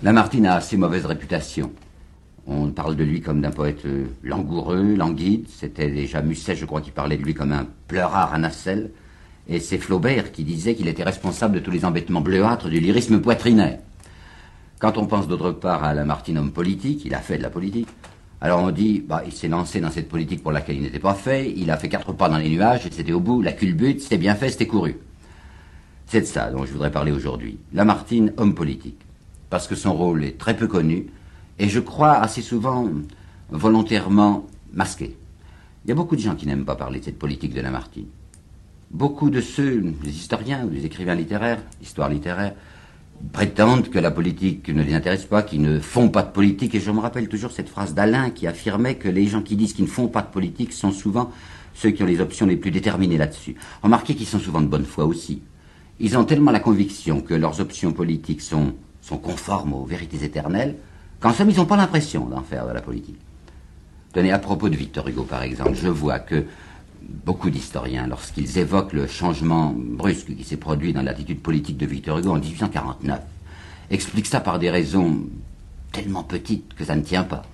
Lamartine a assez mauvaise réputation. On parle de lui comme d'un poète euh, langoureux, languide. C'était déjà Musset, je crois, qui parlait de lui comme un pleurard à nacelle. Et c'est Flaubert qui disait qu'il était responsable de tous les embêtements bleuâtres du lyrisme poitrinaire. Quand on pense d'autre part à Lamartine homme politique, il a fait de la politique. Alors on dit, bah, il s'est lancé dans cette politique pour laquelle il n'était pas fait, il a fait quatre pas dans les nuages, et c'était au bout, la culbute, c'était bien fait, c'était couru. C'est de ça dont je voudrais parler aujourd'hui. Lamartine, homme politique parce que son rôle est très peu connu, et je crois assez souvent volontairement masqué. Il y a beaucoup de gens qui n'aiment pas parler de cette politique de Lamartine. Beaucoup de ceux, des historiens ou des écrivains littéraires, histoire littéraire, prétendent que la politique ne les intéresse pas, qu'ils ne font pas de politique, et je me rappelle toujours cette phrase d'Alain qui affirmait que les gens qui disent qu'ils ne font pas de politique sont souvent ceux qui ont les options les plus déterminées là-dessus. Remarquez qu'ils sont souvent de bonne foi aussi. Ils ont tellement la conviction que leurs options politiques sont sont conformes aux vérités éternelles, qu'en somme, ils n'ont pas l'impression d'en faire de la politique. Tenez, à propos de Victor Hugo, par exemple, je vois que beaucoup d'historiens, lorsqu'ils évoquent le changement brusque qui s'est produit dans l'attitude politique de Victor Hugo en 1849, expliquent ça par des raisons tellement petites que ça ne tient pas.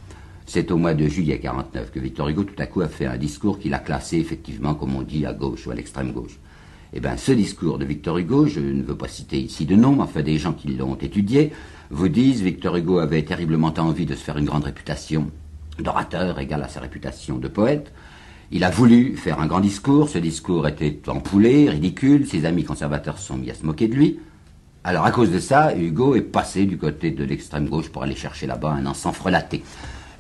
C'est au mois de juillet 49 que Victor Hugo tout à coup a fait un discours qu'il a classé effectivement, comme on dit, à gauche ou à l'extrême gauche. Eh bien, ce discours de Victor Hugo, je ne veux pas citer ici de nom, enfin des gens qui l'ont étudié, vous disent Victor Hugo avait terriblement envie de se faire une grande réputation d'orateur égale à sa réputation de poète. Il a voulu faire un grand discours, ce discours était empoulé, ridicule, ses amis conservateurs se sont mis à se moquer de lui. Alors à cause de ça, Hugo est passé du côté de l'extrême gauche pour aller chercher là-bas un encens frelaté.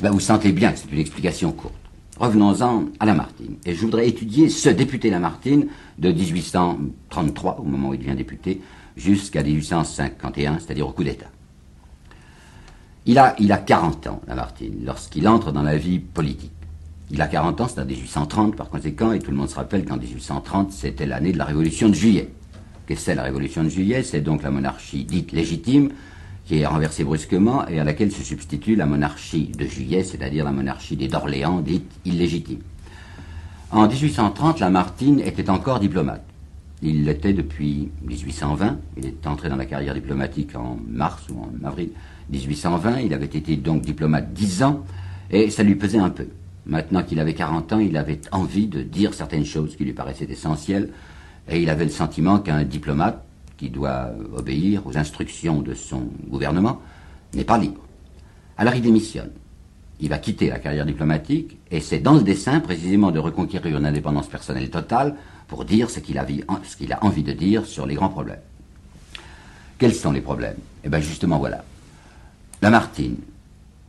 Ben, vous sentez bien que c'est une explication courte. Revenons-en à Lamartine. Et je voudrais étudier ce député Lamartine de 1833, au moment où il devient député, jusqu'à 1851, c'est-à-dire au coup d'État. Il a, il a 40 ans, Lamartine, lorsqu'il entre dans la vie politique. Il a 40 ans, c'est en 1830 par conséquent, et tout le monde se rappelle qu'en 1830, c'était l'année de la Révolution de Juillet. Qu'est-ce que c'est la Révolution de Juillet? C'est donc la monarchie dite légitime, qui est renversée brusquement et à laquelle se substitue la monarchie de Juillet, c'est-à-dire la monarchie des d'Orléans, dite illégitime. En 1830, Lamartine était encore diplomate. Il l'était depuis 1820. Il est entré dans la carrière diplomatique en mars ou en avril 1820. Il avait été donc diplomate dix ans et ça lui pesait un peu. Maintenant qu'il avait 40 ans, il avait envie de dire certaines choses qui lui paraissaient essentielles et il avait le sentiment qu'un diplomate qui doit obéir aux instructions de son gouvernement, n'est pas libre. Alors il démissionne. Il va quitter la carrière diplomatique, et c'est dans le dessein précisément de reconquérir une indépendance personnelle totale pour dire ce qu'il a, a, envie de dire sur les grands problèmes. Quels sont les problèmes? Eh bien justement voilà. Lamartine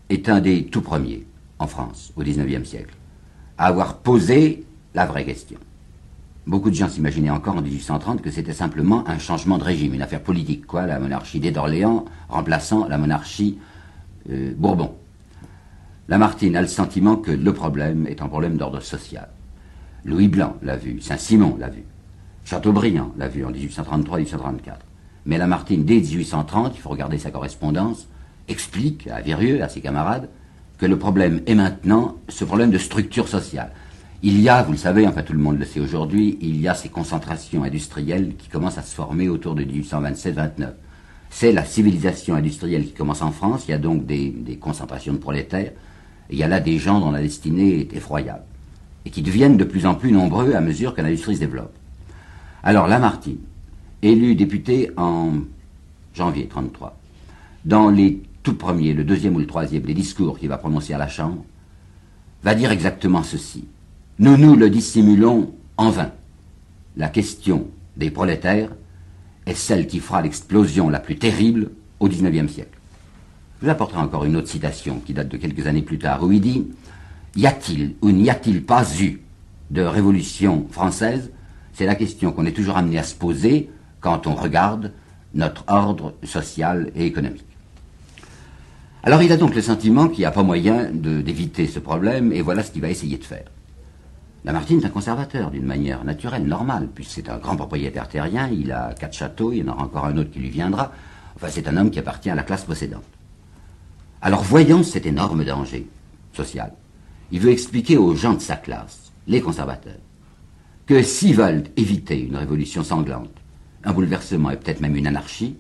est un des tout premiers en France au XIXe siècle à avoir posé la vraie question. Beaucoup de gens s'imaginaient encore en 1830 que c'était simplement un changement de régime, une affaire politique, quoi, la monarchie des d'Orléans remplaçant la monarchie euh, Bourbon. Lamartine a le sentiment que le problème est un problème d'ordre social. Louis Blanc l'a vu, Saint-Simon l'a vu, Chateaubriand l'a vu en 1833-1834. Mais Lamartine, dès 1830, il faut regarder sa correspondance, explique à Virieux, à ses camarades, que le problème est maintenant ce problème de structure sociale. Il y a, vous le savez, enfin tout le monde le sait aujourd'hui, il y a ces concentrations industrielles qui commencent à se former autour de 1827-29. C'est la civilisation industrielle qui commence en France, il y a donc des, concentrations de prolétaires, il y a là des gens dont la destinée est effroyable, et qui deviennent de plus en plus nombreux à mesure que l'industrie se développe. Alors Lamartine, élu député en janvier 33, dans les tout premiers, le deuxième ou le troisième, les discours qu'il va prononcer à la Chambre, va dire exactement ceci. Nous nous le dissimulons en vain. La question des prolétaires est celle qui fera l'explosion la plus terrible au XIXe siècle. Je vous apporterai encore une autre citation qui date de quelques années plus tard, où il dit Y a-t-il ou n'y a-t-il pas eu de révolution française? C'est la question qu'on est toujours amené à se poser quand on regarde notre ordre social et économique. Alors il a donc le sentiment qu'il n'y a pas moyen d'éviter ce problème, et voilà ce qu'il va essayer de faire. Lamartine est un conservateur d'une manière naturelle, normale, puisque c'est un grand propriétaire terrien, il a quatre châteaux, il y en aura encore un autre qui lui viendra. Enfin, c'est un homme qui appartient à la classe possédante. Alors, voyant cet énorme danger social, il veut expliquer aux gens de sa classe, les conservateurs, que s'ils veulent éviter une révolution sanglante, un bouleversement et peut-être même une anarchie,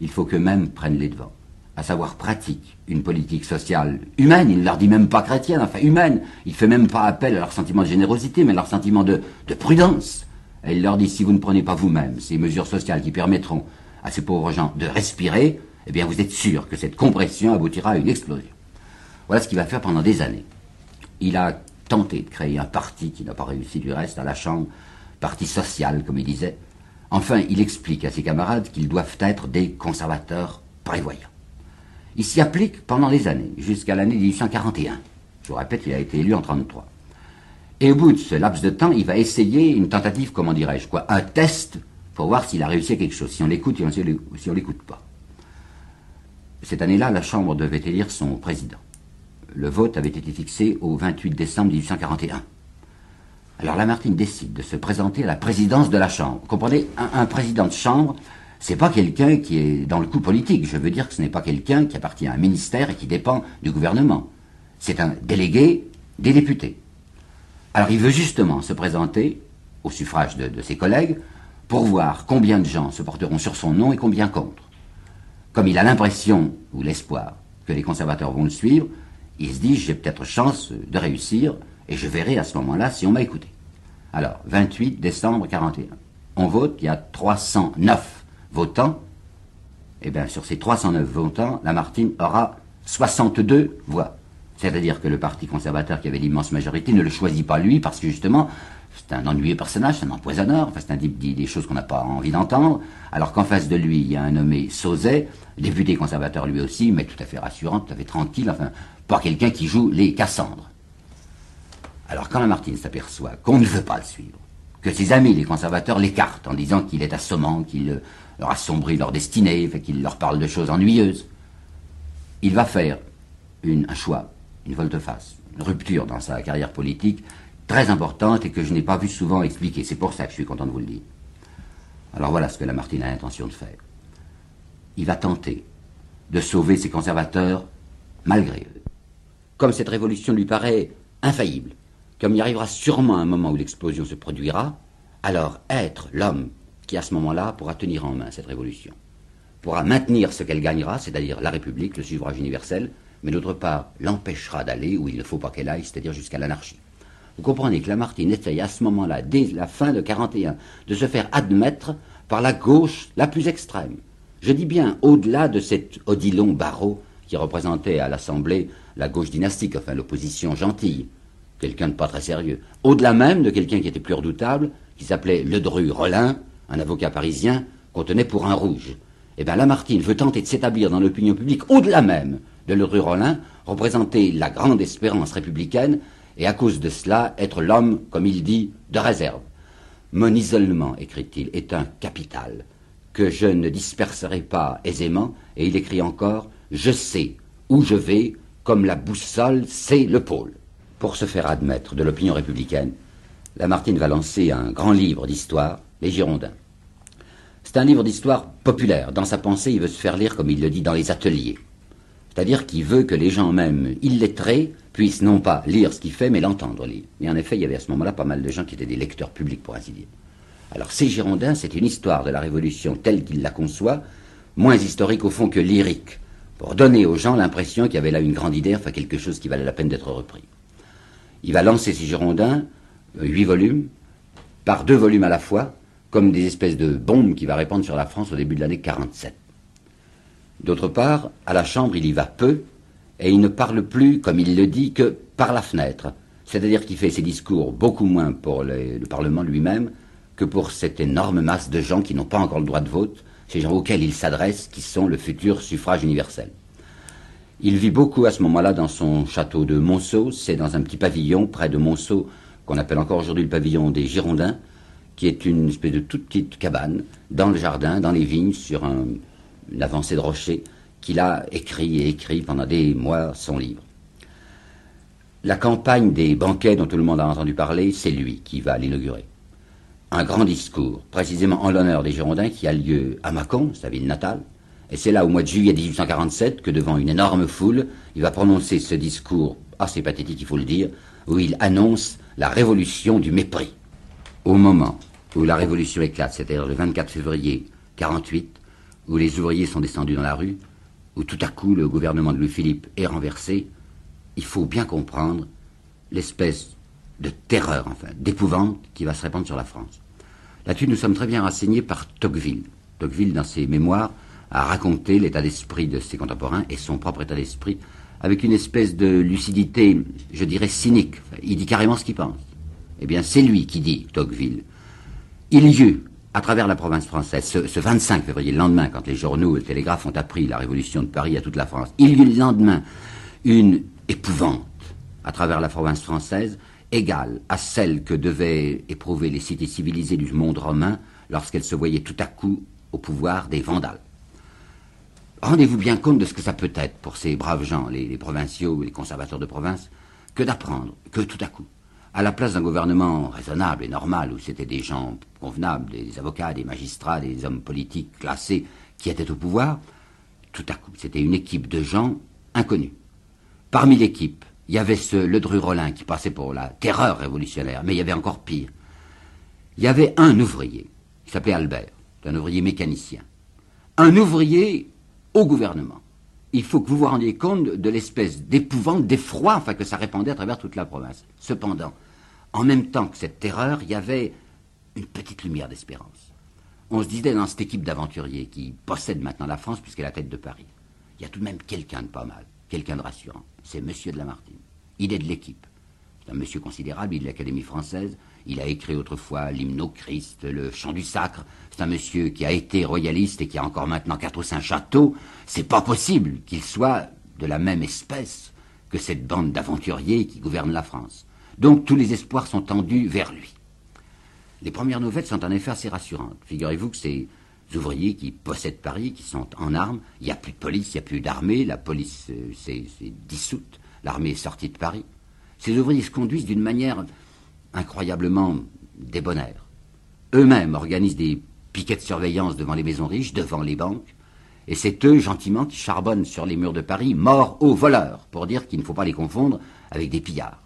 il faut qu'eux-mêmes prennent les devants. À savoir pratique, une politique sociale humaine, il ne leur dit même pas chrétienne, enfin humaine, il fait même pas appel à leur sentiment de générosité, mais à leur sentiment de, de prudence. Et il leur dit, si vous ne prenez pas vous-même ces mesures sociales qui permettront à ces pauvres gens de respirer, eh bien vous êtes sûr que cette compression aboutira à une explosion. Voilà ce qu'il va faire pendant des années. Il a tenté de créer un parti qui n'a pas réussi du reste à la Chambre, parti social, comme il disait. Enfin, il explique à ses camarades qu'ils doivent être des conservateurs prévoyants. Il s'y applique pendant des années, jusqu'à l'année 1841. Je vous répète, il a été élu en 1933. Et au bout de ce laps de temps, il va essayer une tentative, comment dirais-je, quoi, un test pour voir s'il a réussi quelque chose, si on l'écoute ou si on ne l'écoute pas. Cette année-là, la Chambre devait élire son président. Le vote avait été fixé au 28 décembre 1841. Alors Lamartine décide de se présenter à la présidence de la Chambre. Vous comprenez, un président de Chambre, c'est pas quelqu'un qui est dans le coup politique. Je veux dire que ce n'est pas quelqu'un qui appartient à un ministère et qui dépend du gouvernement. C'est un délégué des députés. Alors il veut justement se présenter au suffrage de, ses collègues pour voir combien de gens se porteront sur son nom et combien contre. Comme il a l'impression ou l'espoir que les conservateurs vont le suivre, il se dit j'ai peut-être chance de réussir et je verrai à ce moment-là si on m'a écouté. Alors, 28 décembre 41. On vote, il y a 309 votants, eh bien, sur ces 309 votants, Lamartine aura 62 voix. C'est-à-dire que le Parti conservateur, qui avait l'immense majorité, ne le choisit pas lui, parce que justement, c'est un ennuyeux personnage, c'est un empoisonneur, enfin, c'est un type qui dit des choses qu'on n'a pas envie d'entendre, alors qu'en face de lui, il y a un nommé Sauzet, député conservateur lui aussi, mais tout à fait rassurant, tout à fait tranquille, enfin, pas quelqu'un qui joue les Cassandres. Alors quand Lamartine s'aperçoit qu'on ne veut pas le suivre, que ses amis, les conservateurs, l'écartent en disant qu'il est assommant, qu'il leur assombrit leur destinée, fait qu'il leur parle de choses ennuyeuses. Il va faire un choix, une volte-face, une rupture dans sa carrière politique très importante et que je n'ai pas vu souvent expliquer. C'est pour ça que je suis content de vous le dire. Alors voilà ce que Lamartine a l'intention de faire. Il va tenter de sauver ses conservateurs malgré eux. Comme cette révolution lui paraît infaillible, comme il arrivera sûrement un moment où l'explosion se produira, alors être l'homme qui à ce moment-là pourra tenir en main cette révolution, pourra maintenir ce qu'elle gagnera, c'est-à-dire la République, le suffrage universel, mais d'autre part l'empêchera d'aller où il ne faut pas qu'elle aille, c'est-à-dire jusqu'à l'anarchie. Vous comprenez que Lamartine essaye à ce moment-là, dès la fin de 41, de se faire admettre par la gauche la plus extrême. Je dis bien au-delà de cet Odilon Barrault qui représentait à l'Assemblée la gauche dynastique, enfin l'opposition gentille, quelqu'un de pas très sérieux. Au-delà même de quelqu'un qui était plus redoutable, qui s'appelait Ledru Rollin, un avocat parisien qu'on tenait pour un rouge. Eh bien, Lamartine veut tenter de s'établir dans l'opinion publique au-delà même de Le Rollin, représenter la grande espérance républicaine et à cause de cela être l'homme, comme il dit, de réserve. Mon isolement, écrit-il, est un capital que je ne disperserai pas aisément, et il écrit encore Je sais où je vais, comme la boussole sait le pôle. Pour se faire admettre de l'opinion républicaine, Lamartine va lancer un grand livre d'histoire les Girondins. C'est un livre d'histoire populaire. Dans sa pensée, il veut se faire lire, comme il le dit, dans les ateliers. C'est-à-dire qu'il veut que les gens même illettrés puissent non pas lire ce qu'il fait, mais l'entendre lire. Et en effet, il y avait à ce moment-là pas mal de gens qui étaient des lecteurs publics, pour ainsi dire. Alors, ces Girondins, c'est une histoire de la Révolution telle qu'il la conçoit, moins historique au fond que lyrique, pour donner aux gens l'impression qu'il y avait là une grande idée, enfin quelque chose qui valait la peine d'être repris. Il va lancer ces Girondins, huit volumes, par deux volumes à la fois, comme des espèces de bombes qui va répandre sur la France au début de l'année 47. D'autre part, à la Chambre, il y va peu, et il ne parle plus, comme il le dit, que par la fenêtre. C'est-à-dire qu'il fait ses discours beaucoup moins pour le Parlement lui-même que pour cette énorme masse de gens qui n'ont pas encore le droit de vote, ces gens auxquels il s'adresse, qui sont le futur suffrage universel. Il vit beaucoup à ce moment-là dans son château de Monceau, c'est dans un petit pavillon près de Monceau, qu'on appelle encore aujourd'hui le pavillon des Girondins, qui est une espèce de toute petite cabane dans le jardin, dans les vignes, sur une avancée de rocher, qu'il a écrit et écrit pendant des mois son livre. La campagne des banquets dont tout le monde a entendu parler, c'est lui qui va l'inaugurer. Un grand discours, précisément en l'honneur des Girondins, qui a lieu à Mâcon, sa ville natale, et c'est là, au mois de juillet 1847, que devant une énorme foule, il va prononcer ce discours assez pathétique, il faut le dire, où il annonce la révolution du mépris au moment où la révolution éclate, c'est-à-dire le 24 février 48, où les ouvriers sont descendus dans la rue, où tout à coup le gouvernement de Louis-Philippe est renversé, il faut bien comprendre l'espèce de terreur, enfin, d'épouvante qui va se répandre sur la France. Là-dessus, nous sommes très bien renseignés par Tocqueville. Tocqueville, dans ses mémoires, a raconté l'état d'esprit de ses contemporains et son propre état d'esprit avec une espèce de lucidité, je dirais, cynique. il dit carrément ce qu'il pense. Eh bien, c'est lui qui dit, Tocqueville. Il y eut, à travers la province française, ce, 25 février, le lendemain, quand les journaux et le télégraphe ont appris la révolution de Paris à toute la France, il y eut le lendemain une épouvante à travers la province française, égale à celle que devaient éprouver les cités civilisées du monde romain lorsqu'elles se voyaient tout à coup au pouvoir des Vandales. Rendez-vous bien compte de ce que ça peut être pour ces braves gens, les, les provinciaux, les conservateurs de province, que d'apprendre que tout à coup, à la place d'un gouvernement raisonnable et normal, où c'était des gens convenables, des avocats, des magistrats, des hommes politiques classés qui étaient au pouvoir, tout à coup, c'était une équipe de gens inconnus. Parmi l'équipe, il y avait ce Ledru-Rollin qui passait pour la terreur révolutionnaire, mais il y avait encore pire. Il y avait un ouvrier, qui s'appelait Albert, un ouvrier mécanicien. Un ouvrier au gouvernement. Il faut que vous vous rendiez compte de l'espèce d'épouvante, d'effroi, enfin, que ça répandait à travers toute la province. Cependant, en même temps que cette terreur, il y avait une petite lumière d'espérance. On se disait dans cette équipe d'aventuriers qui possède maintenant la France, puisqu'elle est la tête de Paris, il y a tout de même quelqu'un de pas mal, quelqu'un de rassurant. C'est Monsieur de Lamartine. Il est de l'équipe. C'est un monsieur considérable, il est de l'Académie française. Il a écrit autrefois l'hymne au Christ, le chant du sacre. C'est un monsieur qui a été royaliste et qui a encore maintenant quatre ou cinq châteaux. C'est pas possible qu'il soit de la même espèce que cette bande d'aventuriers qui gouverne la France. Donc tous les espoirs sont tendus vers lui. Les premières nouvelles sont en effet assez rassurantes. Figurez-vous que ces ouvriers qui possèdent Paris, qui sont en armes, il n'y a plus de police, il n'y a plus d'armée, la police euh, s'est dissoute, l'armée est sortie de Paris. Ces ouvriers se conduisent d'une manière incroyablement débonnaire. Eux-mêmes organisent des piquets de surveillance devant les maisons riches, devant les banques, et c'est eux, gentiment, qui charbonnent sur les murs de Paris, morts aux voleurs, pour dire qu'il ne faut pas les confondre avec des pillards.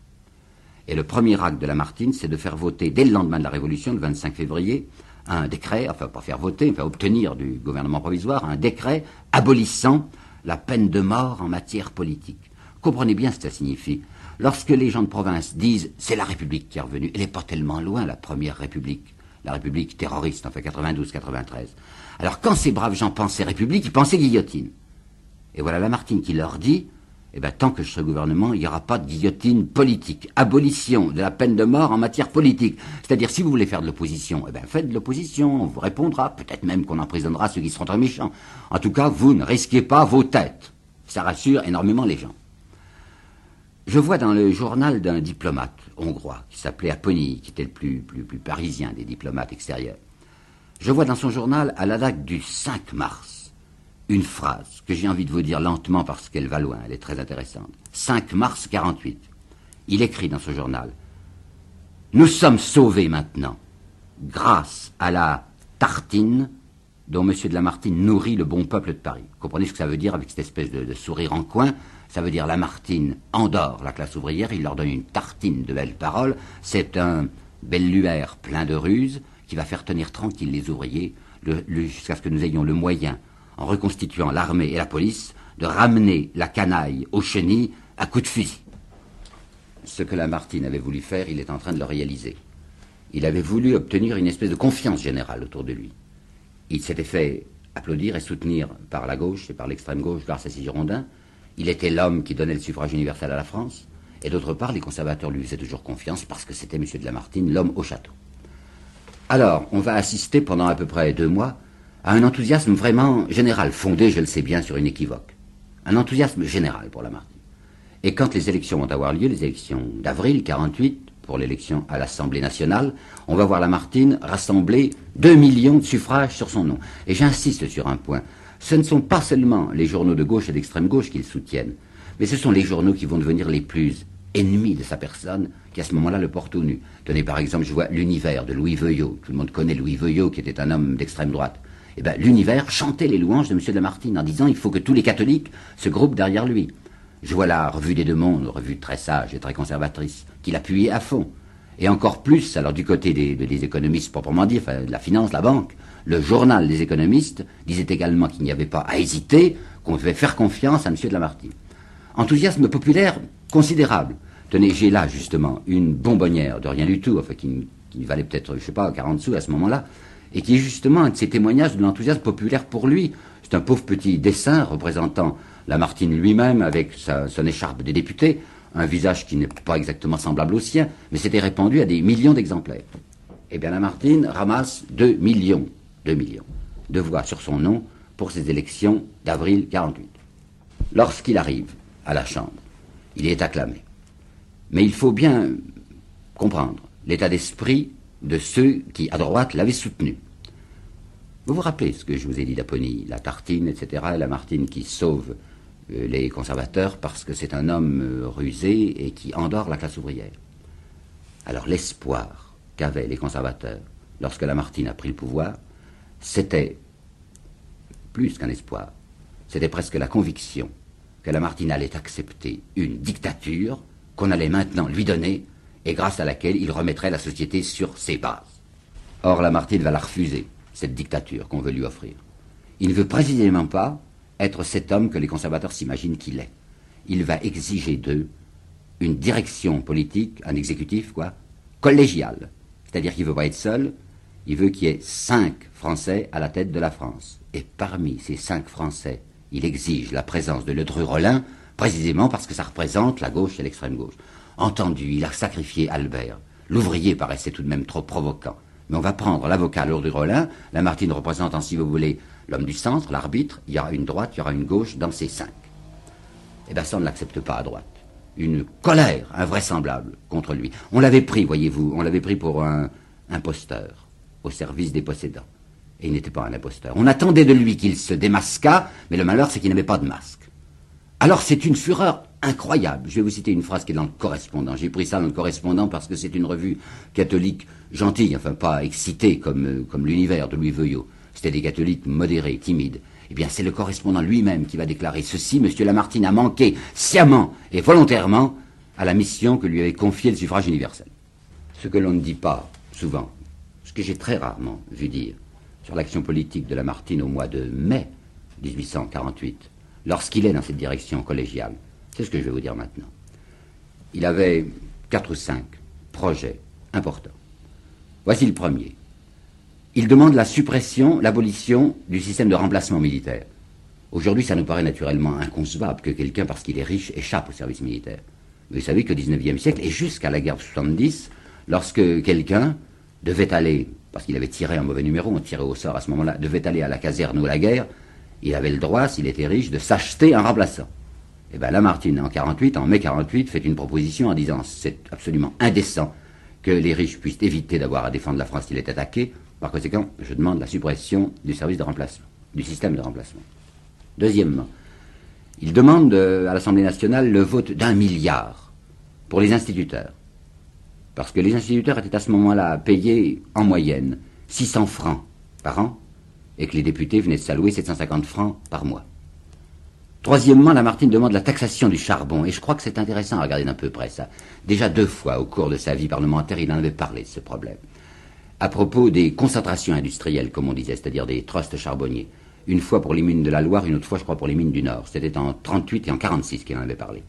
Et le premier acte de Lamartine, c'est de faire voter, dès le lendemain de la Révolution, le 25 février, un décret, enfin pas faire voter, mais obtenir du gouvernement provisoire, un décret abolissant la peine de mort en matière politique. Comprenez bien ce que ça signifie. Lorsque les gens de province disent c'est la République qui est revenue, elle n'est pas tellement loin, la première République, la République terroriste, enfin 92-93. Alors quand ces braves gens pensaient République, ils pensaient guillotine. Et voilà Lamartine qui leur dit eh bien, tant que je serai gouvernement, il n'y aura pas de guillotine politique. Abolition de la peine de mort en matière politique. C'est-à-dire, si vous voulez faire de l'opposition, eh bien, faites de l'opposition. On vous répondra. Peut-être même qu'on emprisonnera ceux qui seront très méchants. En tout cas, vous ne risquez pas vos têtes. Ça rassure énormément les gens. Je vois dans le journal d'un diplomate hongrois qui s'appelait Apony, qui était le plus, plus, parisien des diplomates extérieurs. Je vois dans son journal, à la date du 5 mars, une phrase que j'ai envie de vous dire lentement parce qu'elle va loin, elle est très intéressante. 5 mars 48. Il écrit dans ce journal Nous sommes sauvés maintenant, grâce à la tartine dont M. de Lamartine nourrit le bon peuple de Paris. Comprenez ce que ça veut dire avec cette espèce de sourire en coin ça veut dire Lamartine endort la classe ouvrière, il leur donne une tartine de belles paroles. C'est un belluaire plein de ruses qui va faire tenir tranquille les ouvriers jusqu'à ce que nous ayons le moyen, en reconstituant l'armée et la police, de ramener la canaille aux chenilles à coups de fusil. Ce que Lamartine avait voulu faire, il est en train de le réaliser. Il avait voulu obtenir une espèce de confiance générale autour de lui. Il s'était fait applaudir et soutenir par la gauche et par l'extrême gauche grâce à Girondins. Il était l'homme qui donnait le suffrage universel à la France. Et d'autre part, les conservateurs lui faisaient toujours confiance parce que c'était M. de Lamartine, l'homme au château. Alors, on va assister pendant à peu près deux mois à un enthousiasme vraiment général, fondé, je le sais bien, sur une équivoque. Un enthousiasme général pour Lamartine. Et quand les élections vont avoir lieu, les élections d'avril 48, pour l'élection à l'Assemblée nationale, on va voir Lamartine rassembler deux millions de suffrages sur son nom. Et j'insiste sur un point ce ne sont pas seulement les journaux de gauche et d'extrême gauche qui le soutiennent, mais ce sont les journaux qui vont devenir les plus ennemis de sa personne, qui à ce moment-là le portent au nu. Tenez par exemple, je vois l'univers de Louis Veuillot. Tout le monde connaît Louis Veuillot, qui était un homme d'extrême droite. Eh bien, l'univers chantait les louanges de M. Lamartine en disant il faut que tous les catholiques se groupent derrière lui. Je vois la revue des deux mondes, revue très sage et très conservatrice, qui l'appuyait à fond. Et encore plus, alors du côté des, économistes proprement dit, de la finance, la banque, le journal des économistes disait également qu'il n'y avait pas à hésiter, qu'on devait faire confiance à M. de Lamartine. Enthousiasme populaire considérable. Tenez, j'ai là justement une bonbonnière de rien du tout, enfin qui, valait peut-être, je sais pas, 40 sous à ce moment-là, et qui est justement un de ces témoignages de l'enthousiasme populaire pour lui. C'est un pauvre petit dessin représentant Lamartine lui-même avec son écharpe des députés, un visage qui n'est pas exactement semblable au sien, mais c'était répandu à des millions d'exemplaires. Eh bien, Lamartine ramasse 2 millions, 2 millions de voix sur son nom pour ces élections d'avril 48. Lorsqu'il arrive à la Chambre, il est acclamé. Mais il faut bien comprendre l'état d'esprit de ceux qui, à droite, l'avaient soutenu. Vous vous rappelez ce que je vous ai dit d'Apony, la tartine, etc., et la Martine qui sauve euh, les conservateurs parce que c'est un homme euh, rusé et qui endort la classe ouvrière. Alors l'espoir qu'avaient les conservateurs lorsque Lamartine a pris le pouvoir, c'était plus qu'un espoir, c'était presque la conviction que Lamartine allait accepter une dictature qu'on allait maintenant lui donner et grâce à laquelle il remettrait la société sur ses bases. Or, Lamartine va la refuser, cette dictature qu'on veut lui offrir. Il ne veut précisément pas être cet homme que les conservateurs s'imaginent qu'il est. Il va exiger d'eux une direction politique, un exécutif, quoi, collégial. C'est-à-dire qu'il ne veut pas être seul, il veut qu'il y ait cinq Français à la tête de la France. Et parmi ces cinq Français, il exige la présence de Ledru-Rollin, précisément parce que ça représente la gauche et l'extrême gauche. Entendu, il a sacrifié Albert. L'ouvrier paraissait tout de même trop provoquant. Mais on va prendre l'avocat Ledru-Rollin, Lamartine représentant, si vous voulez, l'homme du centre, l'arbitre, il y aura une droite, il y aura une gauche dans ces cinq. Eh bien, ça, on ne l'accepte pas à droite. Une colère invraisemblable contre lui. On l'avait pris, voyez-vous, on l'avait pris pour un imposteur au service des possédants. Et il n'était pas un imposteur. On attendait de lui qu'il se démasquât, mais le malheur, c'est qu'il n'avait pas de masque. Alors c'est une fureur incroyable. Je vais vous citer une phrase qui est dans le correspondant. J'ai pris ça dans le correspondant parce que c'est une revue catholique gentille, enfin pas excitée comme, comme l'univers de Louis Veuillot. C'était des catholiques modérés, timides. Eh bien, c'est le correspondant lui-même qui va déclarer ceci. Monsieur Lamartine a manqué sciemment et volontairement à la mission que lui avait confiée le suffrage universel. Ce que l'on ne dit pas souvent, que j'ai très rarement vu dire sur l'action politique de Lamartine au mois de mai 1848, lorsqu'il est dans cette direction collégiale, c'est ce que je vais vous dire maintenant. Il avait quatre ou cinq projets importants. Voici le premier il demande la suppression, l'abolition du système de remplacement militaire. Aujourd'hui, ça nous paraît naturellement inconcevable que quelqu'un, parce qu'il est riche, échappe au service militaire. Vous savez qu'au XIXe siècle, et jusqu'à la guerre de 70, lorsque quelqu'un devait aller, parce qu'il avait tiré un mauvais numéro, on tirait au sort à ce moment-là, devait aller à la caserne ou à la guerre, il avait le droit, s'il était riche, de s'acheter un remplaçant. Et eh bien Lamartine, en 48, en mai 48, fait une proposition en disant c'est absolument indécent que les riches puissent éviter d'avoir à défendre la France s'il est attaqué, par conséquent, je demande la suppression du service de remplacement, du système de remplacement. Deuxièmement, il demande à l'Assemblée nationale le vote d'un milliard pour les instituteurs. Parce que les instituteurs étaient à ce moment-là payés en moyenne 600 francs par an et que les députés venaient de s'allouer 750 francs par mois. Troisièmement, Lamartine demande la taxation du charbon, et je crois que c'est intéressant à regarder d'un peu près ça. Déjà deux fois au cours de sa vie parlementaire, il en avait parlé de ce problème à propos des concentrations industrielles, comme on disait, c'est-à-dire des trusts charbonniers. Une fois pour les mines de la Loire, une autre fois, je crois, pour les mines du Nord. C'était en 38 et en 46 qu'il en avait parlé.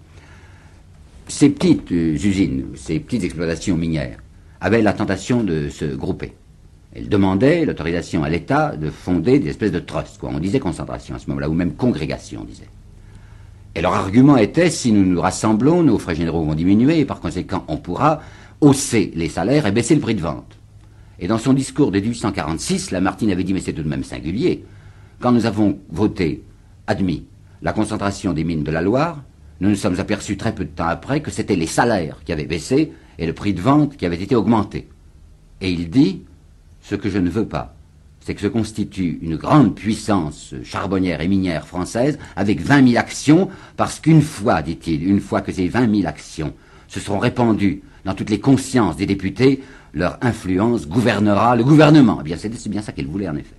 Ces petites euh, usines, ces petites exploitations minières, avaient la tentation de se grouper. Elles demandaient l'autorisation à l'État de fonder des espèces de trusts, quoi. On disait concentration à ce moment-là, ou même congrégation, on disait. Et leur argument était, si nous nous rassemblons, nos frais généraux vont diminuer, et par conséquent, on pourra hausser les salaires et baisser le prix de vente. Et dans son discours de 1846, Lamartine avait dit, mais c'est tout de même singulier, quand nous avons voté, admis, la concentration des mines de la Loire, nous nous sommes aperçus très peu de temps après que c'était les salaires qui avaient baissé et le prix de vente qui avait été augmenté. Et il dit, ce que je ne veux pas, c'est que se constitue une grande puissance charbonnière et minière française avec 20 000 actions, parce qu'une fois, dit-il, une fois que ces 20 000 actions se seront répandues dans toutes les consciences des députés, leur influence gouvernera le gouvernement. Eh bien, c'est bien ça qu'elle voulait en effet.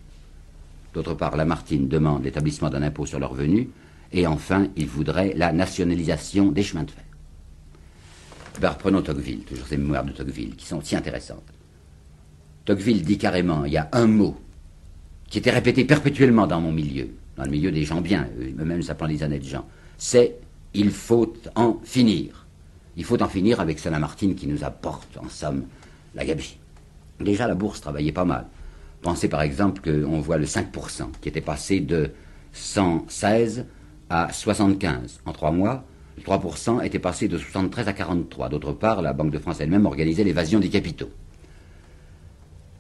D'autre part, Lamartine demande l'établissement d'un impôt sur leurs revenus, et enfin, il voudrait la nationalisation des chemins de fer. Ben, reprenons Tocqueville, toujours ces mémoires de Tocqueville, qui sont si intéressantes. Tocqueville dit carrément, il y a un mot qui était répété perpétuellement dans mon milieu, dans le milieu des gens bien, eux-mêmes s'appelant des honnêtes gens, c'est il faut en finir. Il faut en finir avec Saint-Lamartine qui nous apporte, en somme, la gabegie. Déjà, la bourse travaillait pas mal. Pensez par exemple qu'on voit le 5% qui était passé de 116 à 75 en trois mois. Le 3% était passé de 73 à 43. D'autre part, la Banque de France elle-même organisait l'évasion des capitaux.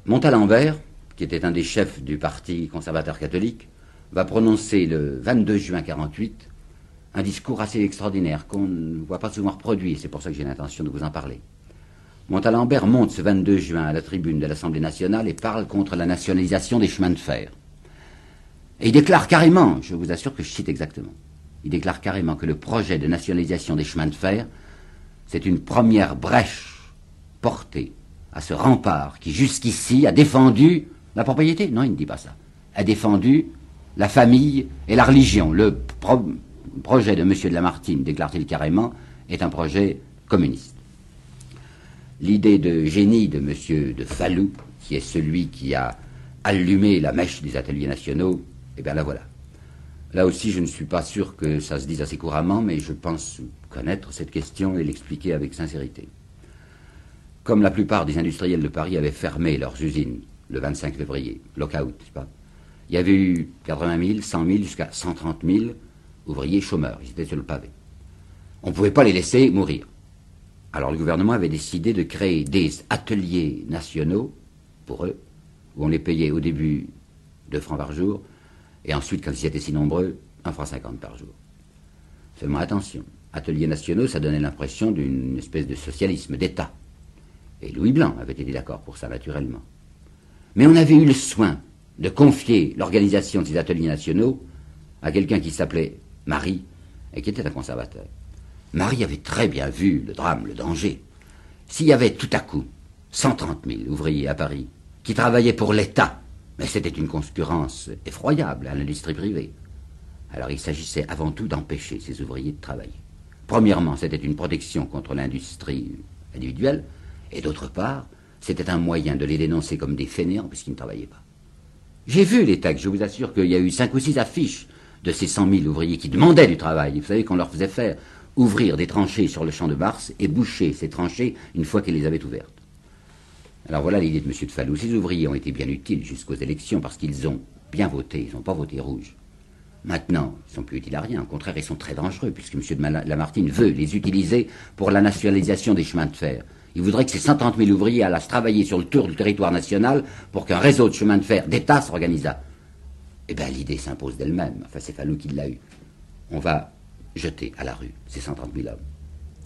Montalembert, qui était un des chefs du Parti conservateur catholique, va prononcer le 22 juin 48 un discours assez extraordinaire qu'on ne voit pas souvent reproduit. C'est pour ça que j'ai l'intention de vous en parler. Montalembert monte ce 22 juin à la tribune de l'Assemblée nationale et parle contre la nationalisation des chemins de fer. Et il déclare carrément, je vous assure que je cite exactement, il déclare carrément que le projet de nationalisation des chemins de fer, c'est une première brèche portée à ce rempart qui jusqu'ici a défendu la propriété. Non, il ne dit pas ça. A défendu la famille et la religion. Le projet de M. de Lamartine, déclare-t-il carrément, est un projet communiste l'idée de génie de M. de Fallou, qui est celui qui a allumé la mèche des ateliers nationaux, eh bien la voilà. Là aussi, je ne suis pas sûr que ça se dise assez couramment, mais je pense connaître cette question et l'expliquer avec sincérité. Comme la plupart des industriels de Paris avaient fermé leurs usines le 25 février, lockout, n'est-ce pas Il y avait eu 80 000, 100 000, jusqu'à 130 000 ouvriers chômeurs. Ils étaient sur le pavé. On ne pouvait pas les laisser mourir. Alors le gouvernement avait décidé de créer des ateliers nationaux pour eux, où on les payait au début 2 francs par jour, et ensuite, quand ils étaient si nombreux, 1 franc 50 par jour. Seulement attention, ateliers nationaux, ça donnait l'impression d'une espèce de socialisme d'État. Et Louis Blanc avait été d'accord pour ça, naturellement. Mais on avait eu le soin de confier l'organisation de ces ateliers nationaux à quelqu'un qui s'appelait Marie et qui était un conservateur. Marie avait très bien vu le drame, le danger. S'il y avait tout à coup 130 000 ouvriers à Paris qui travaillaient pour l'État, mais c'était une concurrence effroyable à l'industrie privée. Alors il s'agissait avant tout d'empêcher ces ouvriers de travailler. Premièrement, c'était une protection contre l'industrie individuelle, et d'autre part, c'était un moyen de les dénoncer comme des fainéants puisqu'ils ne travaillaient pas. J'ai vu les textes, je vous assure qu'il y a eu cinq ou six affiches de ces cent mille ouvriers qui demandaient du travail. Vous savez qu'on leur faisait faire ouvrir des tranchées sur le champ de Mars et boucher ces tranchées une fois qu'ils les avaient ouvertes. Alors voilà l'idée de M. de Fallou. Ces ouvriers ont été bien utiles jusqu'aux élections parce qu'ils ont bien voté, ils n'ont pas voté rouge. Maintenant, ils sont plus utiles à rien. Au contraire, ils sont très dangereux puisque M. de Lamartine veut les utiliser pour la nationalisation des chemins de fer. Il voudrait que ces 130 000 ouvriers allassent travailler sur le tour du territoire national pour qu'un réseau de chemins de fer d'État s'organisât. Eh bien, l'idée s'impose d'elle-même. Enfin, c'est Fallou qui l'a eu. On va jetés à la rue, ces 130 000 hommes.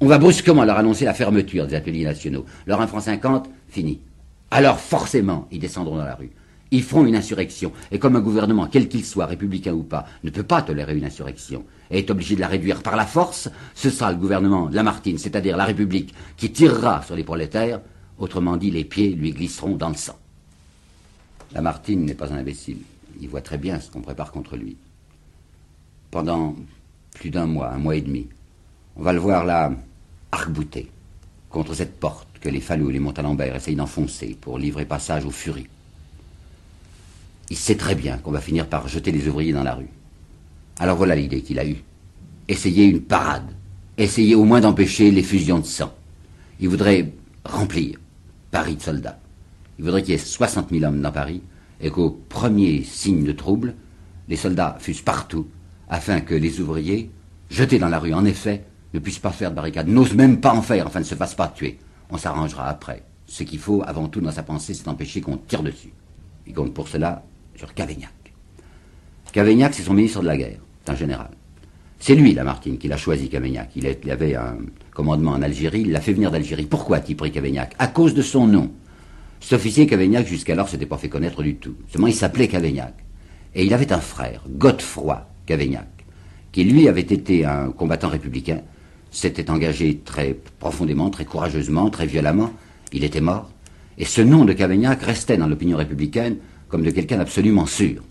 On va brusquement leur annoncer la fermeture des ateliers nationaux. Leur 1 franc 50, fini. Alors forcément, ils descendront dans la rue. Ils feront une insurrection. Et comme un gouvernement, quel qu'il soit, républicain ou pas, ne peut pas tolérer une insurrection et est obligé de la réduire par la force, ce sera le gouvernement Lamartine, c'est-à-dire la République, qui tirera sur les prolétaires. Autrement dit, les pieds lui glisseront dans le sang. Lamartine n'est pas un imbécile. Il voit très bien ce qu'on prépare contre lui. Pendant plus d'un mois, un mois et demi. On va le voir là, arc-bouté, contre cette porte que les Fallou et les Montalembert essayent d'enfoncer pour livrer passage aux furies. Il sait très bien qu'on va finir par jeter les ouvriers dans la rue. Alors voilà l'idée qu'il a eue. Essayer une parade. Essayer au moins d'empêcher les fusions de sang. Il voudrait remplir Paris de soldats. Il voudrait qu'il y ait 60 000 hommes dans Paris et qu'au premier signe de trouble, les soldats fussent partout afin que les ouvriers, jetés dans la rue en effet, ne puissent pas faire de barricades, n'osent même pas en faire, enfin ne se fassent pas tuer. On s'arrangera après. Ce qu'il faut avant tout dans sa pensée, c'est empêcher qu'on tire dessus. Il compte pour cela sur Cavaignac. Cavaignac, c'est son ministre de la guerre, un général. C'est lui, Lamartine, qui l'a choisi, Cavaignac. Il, avait un commandement en Algérie, il l'a fait venir d'Algérie. Pourquoi a-t-il pris Cavaignac? À cause de son nom. Cet officier Cavaignac, jusqu'alors, s'était pas fait connaître du tout. Seulement, il s'appelait Cavaignac. Et il avait un frère, Godefroy, Cavaignac, qui lui avait été un combattant républicain, s'était engagé très profondément, très courageusement, très violemment, il était mort, et ce nom de Cavaignac restait dans l'opinion républicaine comme de quelqu'un d'absolument sûr.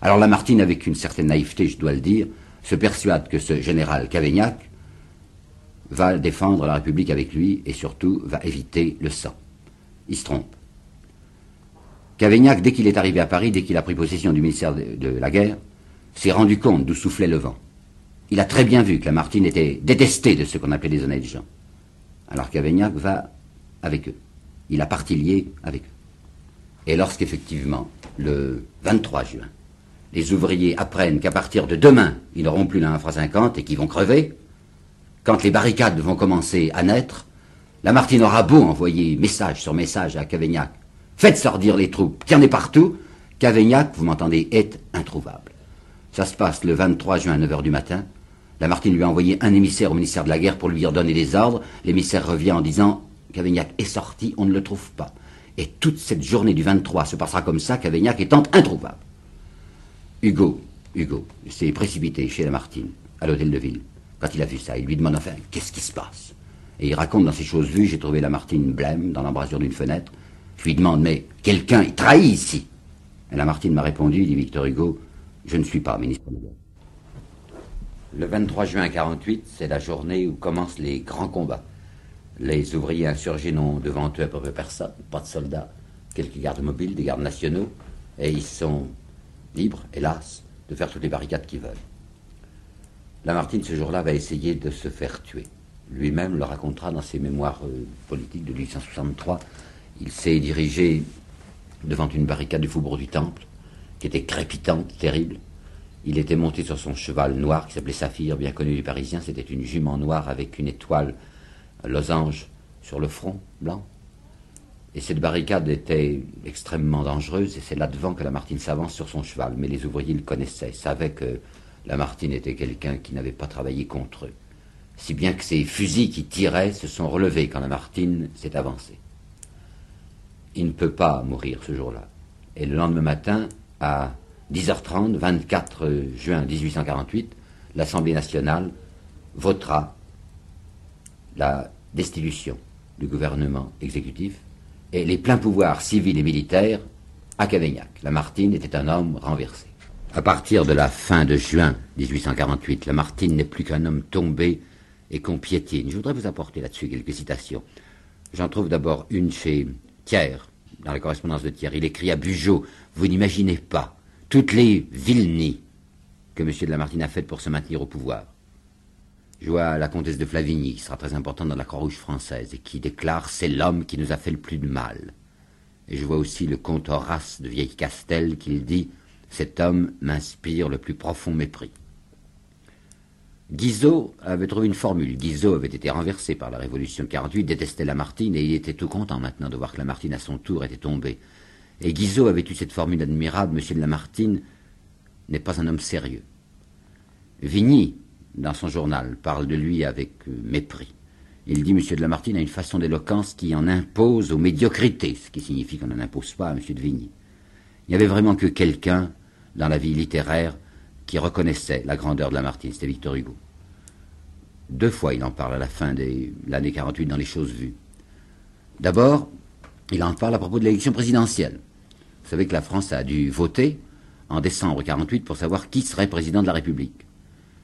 Alors Lamartine, avec une certaine naïveté, je dois le dire, se persuade que ce général Cavaignac va défendre la République avec lui et surtout va éviter le sang. Il se trompe. Cavaignac, dès qu'il est arrivé à Paris, dès qu'il a pris possession du ministère de la guerre, s'est rendu compte d'où soufflait le vent. Il a très bien vu que Lamartine était détesté de ce qu'on appelait les honnêtes gens. Alors Cavaignac va avec eux. Il a parti lié avec eux. Et lorsqu'effectivement, le 23 juin, les ouvriers apprennent qu'à partir de demain, ils n'auront plus la 1 franc 50 et qu'ils vont crever, quand les barricades vont commencer à naître, Lamartine aura beau envoyer message sur message à Cavaignac, faites sortir les troupes, qu'il y en ait partout, Cavaignac, vous m'entendez, est introuvable. Ça se passe le 23 juin à 9h du matin. Lamartine lui a envoyé un émissaire au ministère de la Guerre pour lui redonner des ordres. L'émissaire revient en disant Cavaignac est sorti, on ne le trouve pas. Et toute cette journée du 23 se passera comme ça, Cavaignac étant introuvable. Hugo, Hugo, s'est précipité chez Lamartine, à l'hôtel de ville. Quand il a vu ça, il lui demande enfin Qu'est-ce qui se passe? Et il raconte dans ses choses vues J'ai trouvé Lamartine blême dans l'embrasure d'une fenêtre. Je lui demande Mais quelqu'un est trahi ici? Et Lamartine m'a répondu, dit Victor Hugo Je ne suis pas ministre de guerre. Le 23 juin 1948, c'est la journée où commencent les grands combats. Les ouvriers insurgés n'ont devant eux à peu près personne, pas de soldats, quelques gardes mobiles, des gardes nationaux, et ils sont libres, hélas, de faire toutes les barricades qu'ils veulent. Lamartine, ce jour-là, va essayer de se faire tuer. Lui-même le racontera dans ses mémoires euh, politiques de 1863. Il s'est dirigé devant une barricade du faubourg du Temple, qui était crépitante, terrible. Il était monté sur son cheval noir, qui s'appelait Saphir, bien connu du Parisien. C'était une jument noire avec une étoile losange sur le front blanc. Et cette barricade était extrêmement dangereuse, et c'est là-devant que Lamartine s'avance sur son cheval. Mais les ouvriers le connaissaient, savaient que Lamartine était quelqu'un qui n'avait pas travaillé contre eux. Si bien que ces fusils qui tiraient se sont relevés quand Lamartine s'est avancé. Il ne peut pas mourir ce jour-là. Et le lendemain matin, à 10h30, 24 juin 1848, l'Assemblée nationale votera la destitution du gouvernement exécutif et les pleins pouvoirs civils et militaires à Cavaignac. Lamartine était un homme renversé. À partir de la fin de juin 1848, Lamartine n'est plus qu'un homme tombé et qu'on piétine. Je voudrais vous apporter là-dessus quelques citations. J'en trouve d'abord une chez Thiers, dans la correspondance de Thiers. Il écrit à Bugeaud Vous n'imaginez pas toutes les vilenies que M. de Lamartine a faites pour se maintenir au pouvoir. Je vois la comtesse de Flavigny, qui sera très importante dans la Croix-Rouge française, et qui déclare C'est l'homme qui nous a fait le plus de mal. Et je vois aussi le comte Horace de Vieille Castel, qui dit Cet homme m'inspire le plus profond mépris. Guizot avait trouvé une formule. Guizot avait été renversé par la Révolution de 48, détestait Lamartine, et il était tout content maintenant de voir que Lamartine à son tour était tombé. Et Guizot avait eu cette formule admirable Monsieur de Lamartine n'est pas un homme sérieux. Vigny, dans son journal, parle de lui avec euh, mépris. Il dit M. de Lamartine a une façon d'éloquence qui en impose aux médiocrités, ce qui signifie qu'on n'en impose pas à M. de Vigny. Il n'y avait vraiment que quelqu'un dans la vie littéraire qui reconnaissait la grandeur de Lamartine, c'était Victor Hugo. Deux fois il en parle à la fin de l'année 48 dans les choses vues. D'abord, il en parle à propos de l'élection présidentielle. Vous savez que la France a dû voter en décembre 48 pour savoir qui serait président de la République.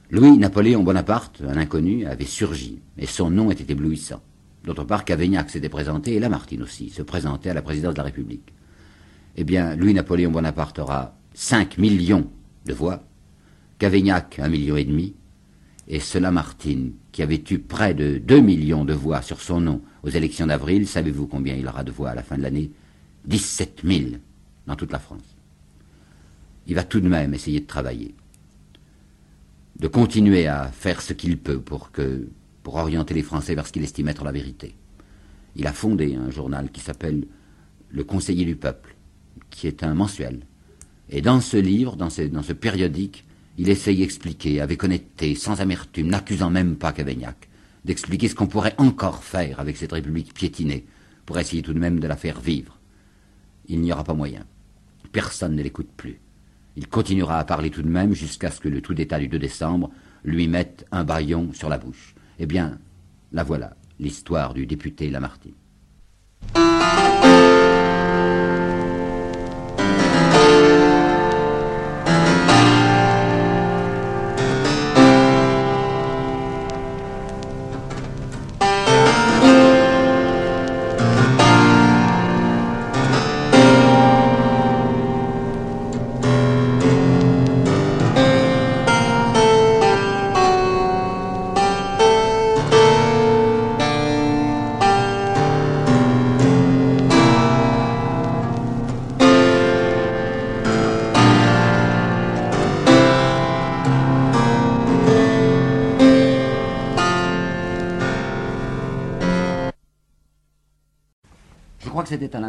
Louis-Napoléon Bonaparte, un inconnu, avait surgi, et son nom était éblouissant. D'autre part, Cavaignac s'était présenté, et Lamartine aussi, se présentait à la présidence de la République. Eh bien, Louis-Napoléon Bonaparte aura 5 millions de voix, Cavaignac un million et demi, et ce Lamartine, qui avait eu près de 2 millions de voix sur son nom aux élections d'avril, savez-vous combien il aura de voix à la fin de l'année? 17 000 dans toute la France. Il va tout de même essayer de travailler de continuer à faire ce qu'il peut pour, orienter les Français vers ce qu'il estime être la vérité. Il a fondé un journal qui s'appelle Le Conseiller du Peuple, qui est un mensuel. Et dans ce livre, dans ce, dans ce périodique, il essaye d'expliquer avec honnêteté, sans amertume, n'accusant même pas Cavaignac, d'expliquer ce qu'on pourrait encore faire avec cette République piétinée, pour essayer tout de même de la faire vivre. Il n'y aura pas moyen. Personne ne l'écoute plus. Il continuera à parler tout de même jusqu'à ce que le tout d'état du 2 décembre lui mette un baillon sur la bouche. Eh bien, la voilà, l'histoire du député Lamartine.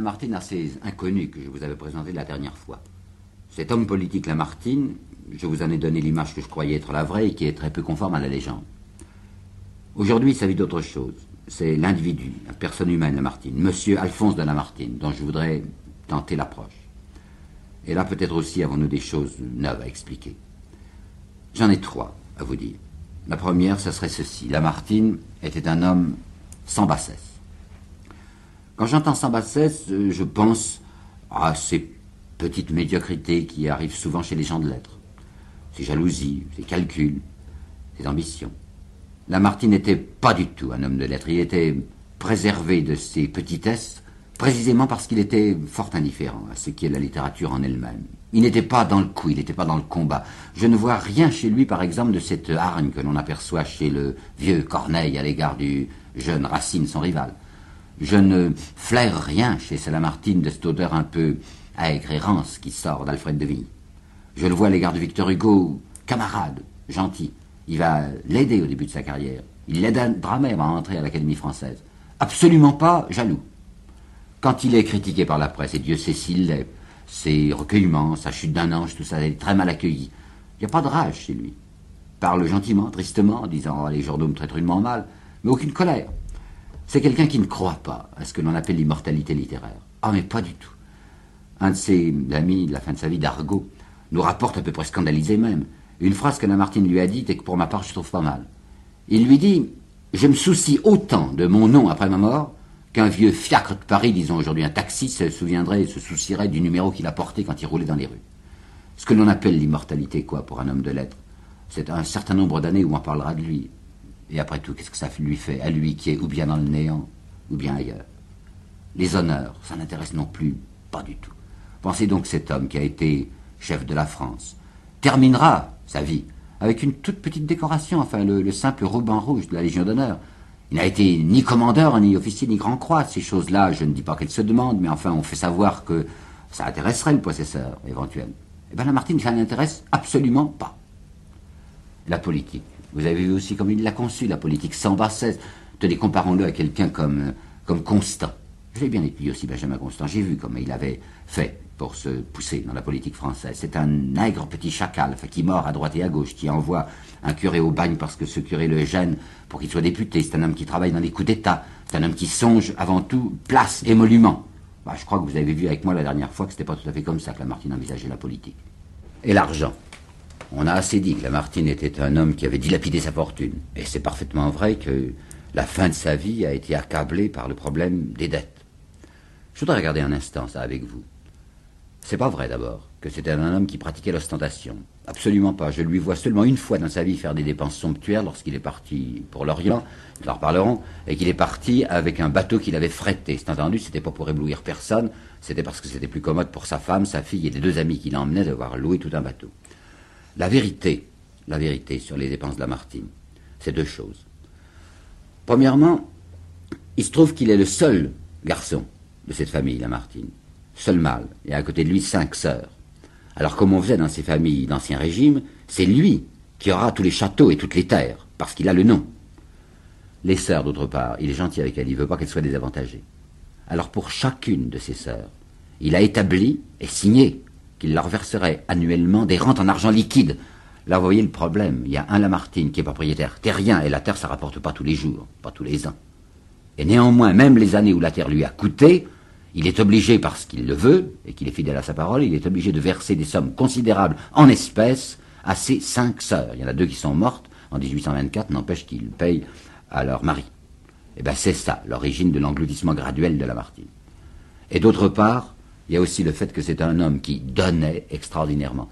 Lamartine assez inconnu que je vous avais présenté la dernière fois. Cet homme politique Lamartine, je vous en ai donné l'image que je croyais être la vraie et qui est très peu conforme à la légende. Aujourd'hui, il s'agit d'autre chose. C'est l'individu, la personne humaine Lamartine, monsieur Alphonse de Lamartine, dont je voudrais tenter l'approche. Et là, peut-être aussi avons-nous des choses neuves à expliquer. J'en ai trois à vous dire. La première, ce serait ceci. Lamartine était un homme sans bassesse. Quand j'entends sans bassesse, euh, je pense à ces petites médiocrités qui arrivent souvent chez les gens de lettres. Ces jalousies, ces calculs, ces ambitions. Lamartine n'était pas du tout un homme de lettres. Il était préservé de ses petitesses précisément parce qu'il était fort indifférent à ce qu'est la littérature en elle-même. Il n'était pas dans le coup, il n'était pas dans le combat. Je ne vois rien chez lui, par exemple, de cette hargne que l'on aperçoit chez le vieux Corneille à l'égard du jeune Racine, son rival. Je ne flaire rien chez Salamartine de cette odeur un peu aigre et rance qui sort d'Alfred de Vigny. Je le vois à l'égard de Victor Hugo, camarade, gentil. Il va l'aider au début de sa carrière. Il l'aidera même à entrer à l'Académie française. Absolument pas jaloux. Quand il est critiqué par la presse, et Dieu sait s'il l'est, ses recueillements, sa chute d'un ange, tout ça est très mal accueilli. Il n'y a pas de rage chez lui. Parle gentiment, tristement, en disant oh, les journaux me traitent rudement mal, mais aucune colère. C'est quelqu'un qui ne croit pas à ce que l'on appelle l'immortalité littéraire. Ah, mais pas du tout. Un de ses amis de la fin de sa vie, d'Argot, nous rapporte à peu près scandalisé même, une phrase que Lamartine lui a dite et que pour ma part je trouve pas mal. Il lui dit Je me soucie autant de mon nom après ma mort qu'un vieux fiacre de Paris, disons aujourd'hui un taxi, se souviendrait et se soucierait du numéro qu'il a porté quand il roulait dans les rues. Ce que l'on appelle l'immortalité, quoi, pour un homme de lettres, c'est un certain nombre d'années où on parlera de lui. Et après tout, qu'est-ce que ça lui fait? À lui qui est ou bien dans le néant, ou bien ailleurs Les honneurs, ça n'intéresse non plus pas du tout. Pensez donc cet homme qui a été chef de la France terminera sa vie avec une toute petite décoration, enfin le, simple ruban rouge de la Légion d'honneur. Il n'a été ni commandeur, ni officier, ni grand croix. Ces choses-là, je ne dis pas qu'elles se demandent, mais enfin, on fait savoir que ça intéresserait le possesseur éventuel. Eh bien, Lamartine, ça n'intéresse absolument pas. La politique. Vous avez vu aussi comme il l'a conçu, la politique sans bassesse. Tenez, comparons-le à quelqu'un comme, comme Constant. Je l'ai bien étudié aussi, Benjamin Constant. J'ai vu comment il avait fait pour se pousser dans la politique française. C'est un nègre petit chacal qui mord à droite et à gauche, qui envoie un curé au bagne parce que ce curé le gêne pour qu'il soit député. C'est un homme qui travaille dans les coups d'État. C'est un homme qui songe avant tout place, émolument. Bah, je crois que vous avez vu avec moi la dernière fois que c'était pas tout à fait comme ça que Lamartine envisageait la politique. Et l'argent. On a assez dit que Lamartine était un homme qui avait dilapidé sa fortune. Et c'est parfaitement vrai que la fin de sa vie a été accablée par le problème des dettes. Je voudrais regarder un instant ça avec vous. C'est pas vrai d'abord que c'était un homme qui pratiquait l'ostentation. Absolument pas. Je lui vois seulement une fois dans sa vie faire des dépenses somptuaires lorsqu'il est parti pour l'Orient, nous en reparlerons, et qu'il est parti avec un bateau qu'il avait frété. C'est entendu, c'était pas pour éblouir personne, c'était parce que c'était plus commode pour sa femme, sa fille et les deux amis qui l'emmenaient d'avoir loué tout un bateau. La vérité, la vérité sur les dépenses de Lamartine, c'est deux choses. Premièrement, il se trouve qu'il est le seul garçon de cette famille, Lamartine. Seul mâle, et à côté de lui cinq sœurs. Alors comme on faisait dans ces familles d'Ancien Régime, c'est lui qui aura tous les châteaux et toutes les terres, parce qu'il a le nom. Les sœurs, d'autre part, il est gentil avec elles, il ne veut pas qu'elles soient désavantagées. Alors pour chacune de ses sœurs, il a établi et signé qu'il leur verserait annuellement des rentes en argent liquide. Là, vous voyez le problème. Il y a un Lamartine qui est propriétaire terrien, et la terre, ça rapporte pas tous les jours, pas tous les ans. Et néanmoins, même les années où la terre lui a coûté, il est obligé, parce qu'il le veut, et qu'il est fidèle à sa parole, il est obligé de verser des sommes considérables en espèces à ses cinq sœurs. Il y en a deux qui sont mortes en 1824, n'empêche qu'ils payent à leur mari. Et eh bien c'est ça, l'origine de l'engloutissement graduel de Lamartine. Et d'autre part, il y a aussi le fait que c'est un homme qui donnait extraordinairement.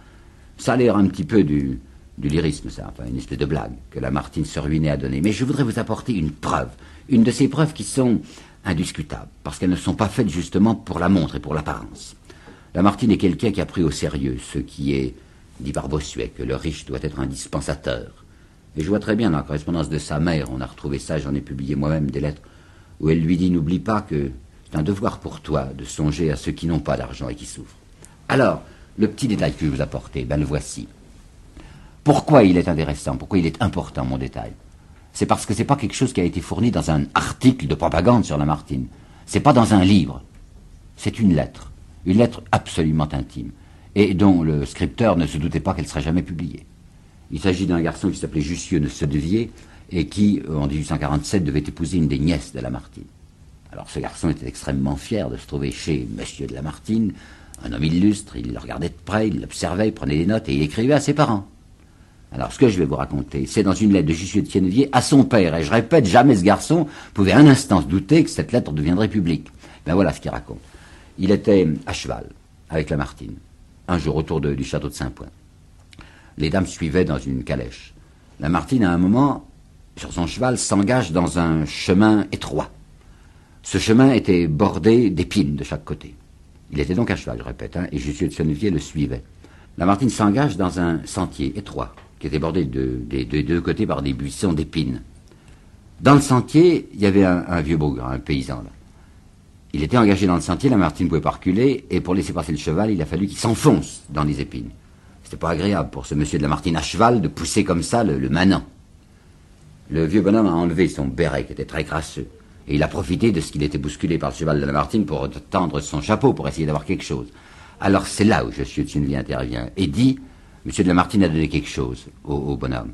Ça a l'air un petit peu du, du lyrisme, ça, enfin une espèce de blague que Lamartine se ruinait à donner. Mais je voudrais vous apporter une preuve, une de ces preuves qui sont indiscutables, parce qu'elles ne sont pas faites justement pour la montre et pour l'apparence. Lamartine est quelqu'un qui a pris au sérieux ce qui est, dit par Bossuet, que le riche doit être un dispensateur. Et je vois très bien dans la correspondance de sa mère, on a retrouvé ça, j'en ai publié moi-même des lettres, où elle lui dit N'oublie pas que c'est un devoir pour toi de songer à ceux qui n'ont pas d'argent et qui souffrent. Alors, le petit détail que je vous apporter, ben le voici. Pourquoi il est intéressant Pourquoi il est important, mon détail? C'est parce que ce n'est pas quelque chose qui a été fourni dans un article de propagande sur Lamartine. C'est pas dans un livre. C'est une lettre, une lettre absolument intime, et dont le scripteur ne se doutait pas qu'elle serait jamais publiée. Il s'agit d'un garçon qui s'appelait Jussieu de Sedevier et qui, en 1847, devait épouser une des nièces de Lamartine. Alors ce garçon était extrêmement fier de se trouver chez Monsieur de Lamartine, un homme illustre, il le regardait de près, il l'observait, il prenait des notes et il écrivait à ses parents. Alors, ce que je vais vous raconter, c'est dans une lettre de Jussieu de à son père. Et je répète, jamais ce garçon pouvait un instant se douter que cette lettre deviendrait publique. Ben voilà ce qu'il raconte. Il était à cheval avec la Martine, un jour autour du château de Saint-Point. Les dames suivaient dans une calèche. La Martine, à un moment, sur son cheval, s'engage dans un chemin étroit. Ce chemin était bordé d'épines de chaque côté. Il était donc à cheval, je répète, hein, et Jussieu de Tienevier le suivait. La Martine s'engage dans un sentier étroit qui était bordé des deux côtés par des buissons d'épines. Dans le sentier, il y avait un, vieux bougre, un paysan. Là. Il était engagé dans le sentier, la Martine ne pouvait pas reculer, et pour laisser passer le cheval, il a fallu qu'il s'enfonce dans les épines. C'était pas agréable pour ce monsieur de la Martine à cheval de pousser comme ça le, le manant. Le vieux bonhomme a enlevé son béret, qui était très crasseux, et il a profité de ce qu'il était bousculé par le cheval de la Martine pour tendre son chapeau, pour essayer d'avoir quelque chose. Alors c'est là où suis de intervient, et dit Monsieur de Lamartine a donné quelque chose au, bonhomme.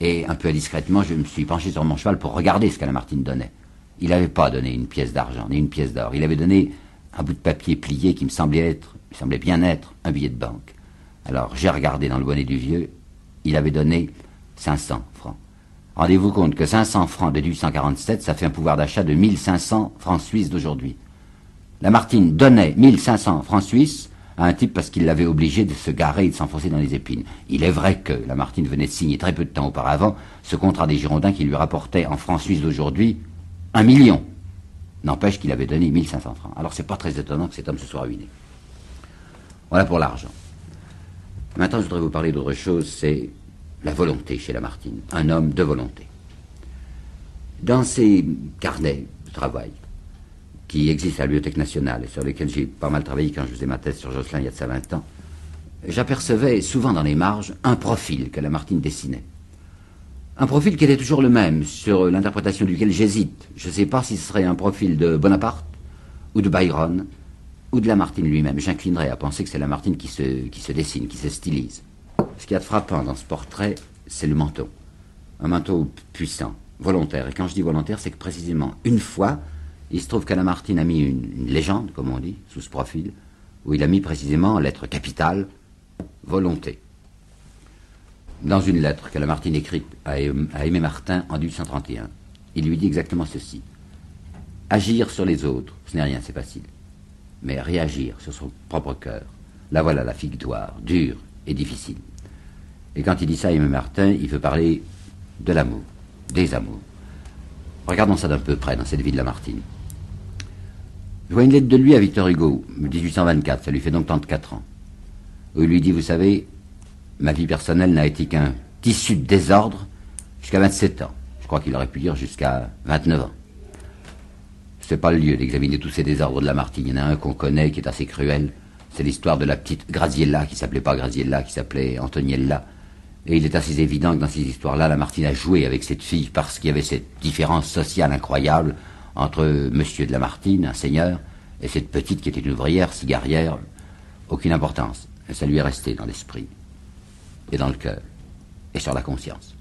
Et un peu indiscrètement, je me suis penché sur mon cheval pour regarder ce que Lamartine donnait. Il n'avait pas donné une pièce d'argent, ni une pièce d'or. Il avait donné un bout de papier plié qui me semblait être, me semblait bien être, un billet de banque. Alors j'ai regardé dans le bonnet du vieux. Il avait donné 500 francs. Rendez-vous compte que 500 francs de 1847, ça fait un pouvoir d'achat de 1500 francs suisses d'aujourd'hui. Lamartine donnait 1500 francs suisses à un type parce qu'il l'avait obligé de se garer et de s'enfoncer dans les épines. Il est vrai que Lamartine venait de signer très peu de temps auparavant ce contrat des Girondins qui lui rapportait en francs suisses d'aujourd'hui un million. N'empêche qu'il avait donné 1500 francs. Alors c'est pas très étonnant que cet homme se soit ruiné. Voilà pour l'argent. Maintenant, je voudrais vous parler d'autre chose, c'est la volonté chez Lamartine. Un homme de volonté. Dans ses carnets de travail, qui existe à la Bibliothèque nationale et sur lesquels j'ai pas mal travaillé quand je faisais ma thèse sur Jocelyn il y a de ça 20 ans, j'apercevais souvent dans les marges un profil que Lamartine dessinait. Un profil qui était toujours le même, sur l'interprétation duquel j'hésite. Je ne sais pas si ce serait un profil de Bonaparte, ou de Byron, ou de Lamartine lui-même. J'inclinerais à penser que c'est Lamartine qui se, qui se dessine, qui se stylise. Ce qui est frappant dans ce portrait, c'est le manteau. Un manteau puissant, volontaire. Et quand je dis volontaire, c'est que précisément une fois, il se trouve qu'Alain-Martin a mis une, légende, comme on dit, sous ce profil, où il a mis précisément en lettre capitale volonté. Dans une lettre qu'Alain-Martin écrite à, Aimé Martin en 1831, il lui dit exactement ceci. Agir sur les autres, ce n'est rien, c'est facile. Mais réagir sur son propre cœur, là voilà la victoire, dure et difficile. Et quand il dit ça Aimé Martin, il veut parler de l'amour, des amours. Regardons ça d'un peu près dans cette vie de Lamartine. Je vois une lettre de lui à Victor Hugo, 1824, ça lui fait donc 34 ans, où il lui dit, vous savez, ma vie personnelle n'a été qu'un tissu de désordre jusqu'à 27 ans. Je crois qu'il aurait pu dire jusqu'à 29 ans. C'est pas le lieu d'examiner tous ces désordres de Lamartine. Il y en a un qu'on connaît qui est assez cruel. C'est l'histoire de la petite Graziella, qui s'appelait pas Graziella, qui s'appelait Antoniella. Et il est assez évident que dans ces histoires-là, Lamartine a joué avec cette fille parce qu'il y avait cette différence sociale incroyable entre Monsieur de Lamartine, un seigneur, et cette petite qui était une ouvrière, cigarière, aucune importance. Ça lui est resté dans l'esprit, et dans le cœur, et sur la conscience.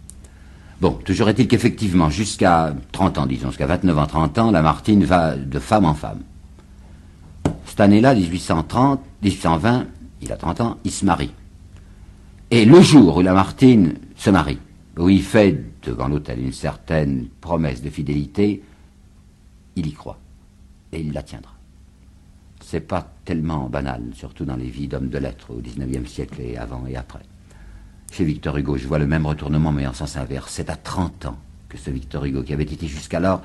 Bon, toujours est-il qu'effectivement, jusqu'à 30 ans, disons, jusqu'à 29 ans, 30 ans, Lamartine va de femme en femme. Cette année-là, 1830, 1820, il a 30 ans, il se marie. Et le jour où Lamartine se marie, où il fait devant l'autel une certaine promesse de fidélité, il y croit. Et il la tiendra. C'est pas tellement banal, surtout dans les vies d'hommes de lettres au XIXe siècle et avant et après. Chez Victor Hugo, je vois le même retournement, mais en sens inverse. C'est à 30 ans que ce Victor Hugo, qui avait été jusqu'alors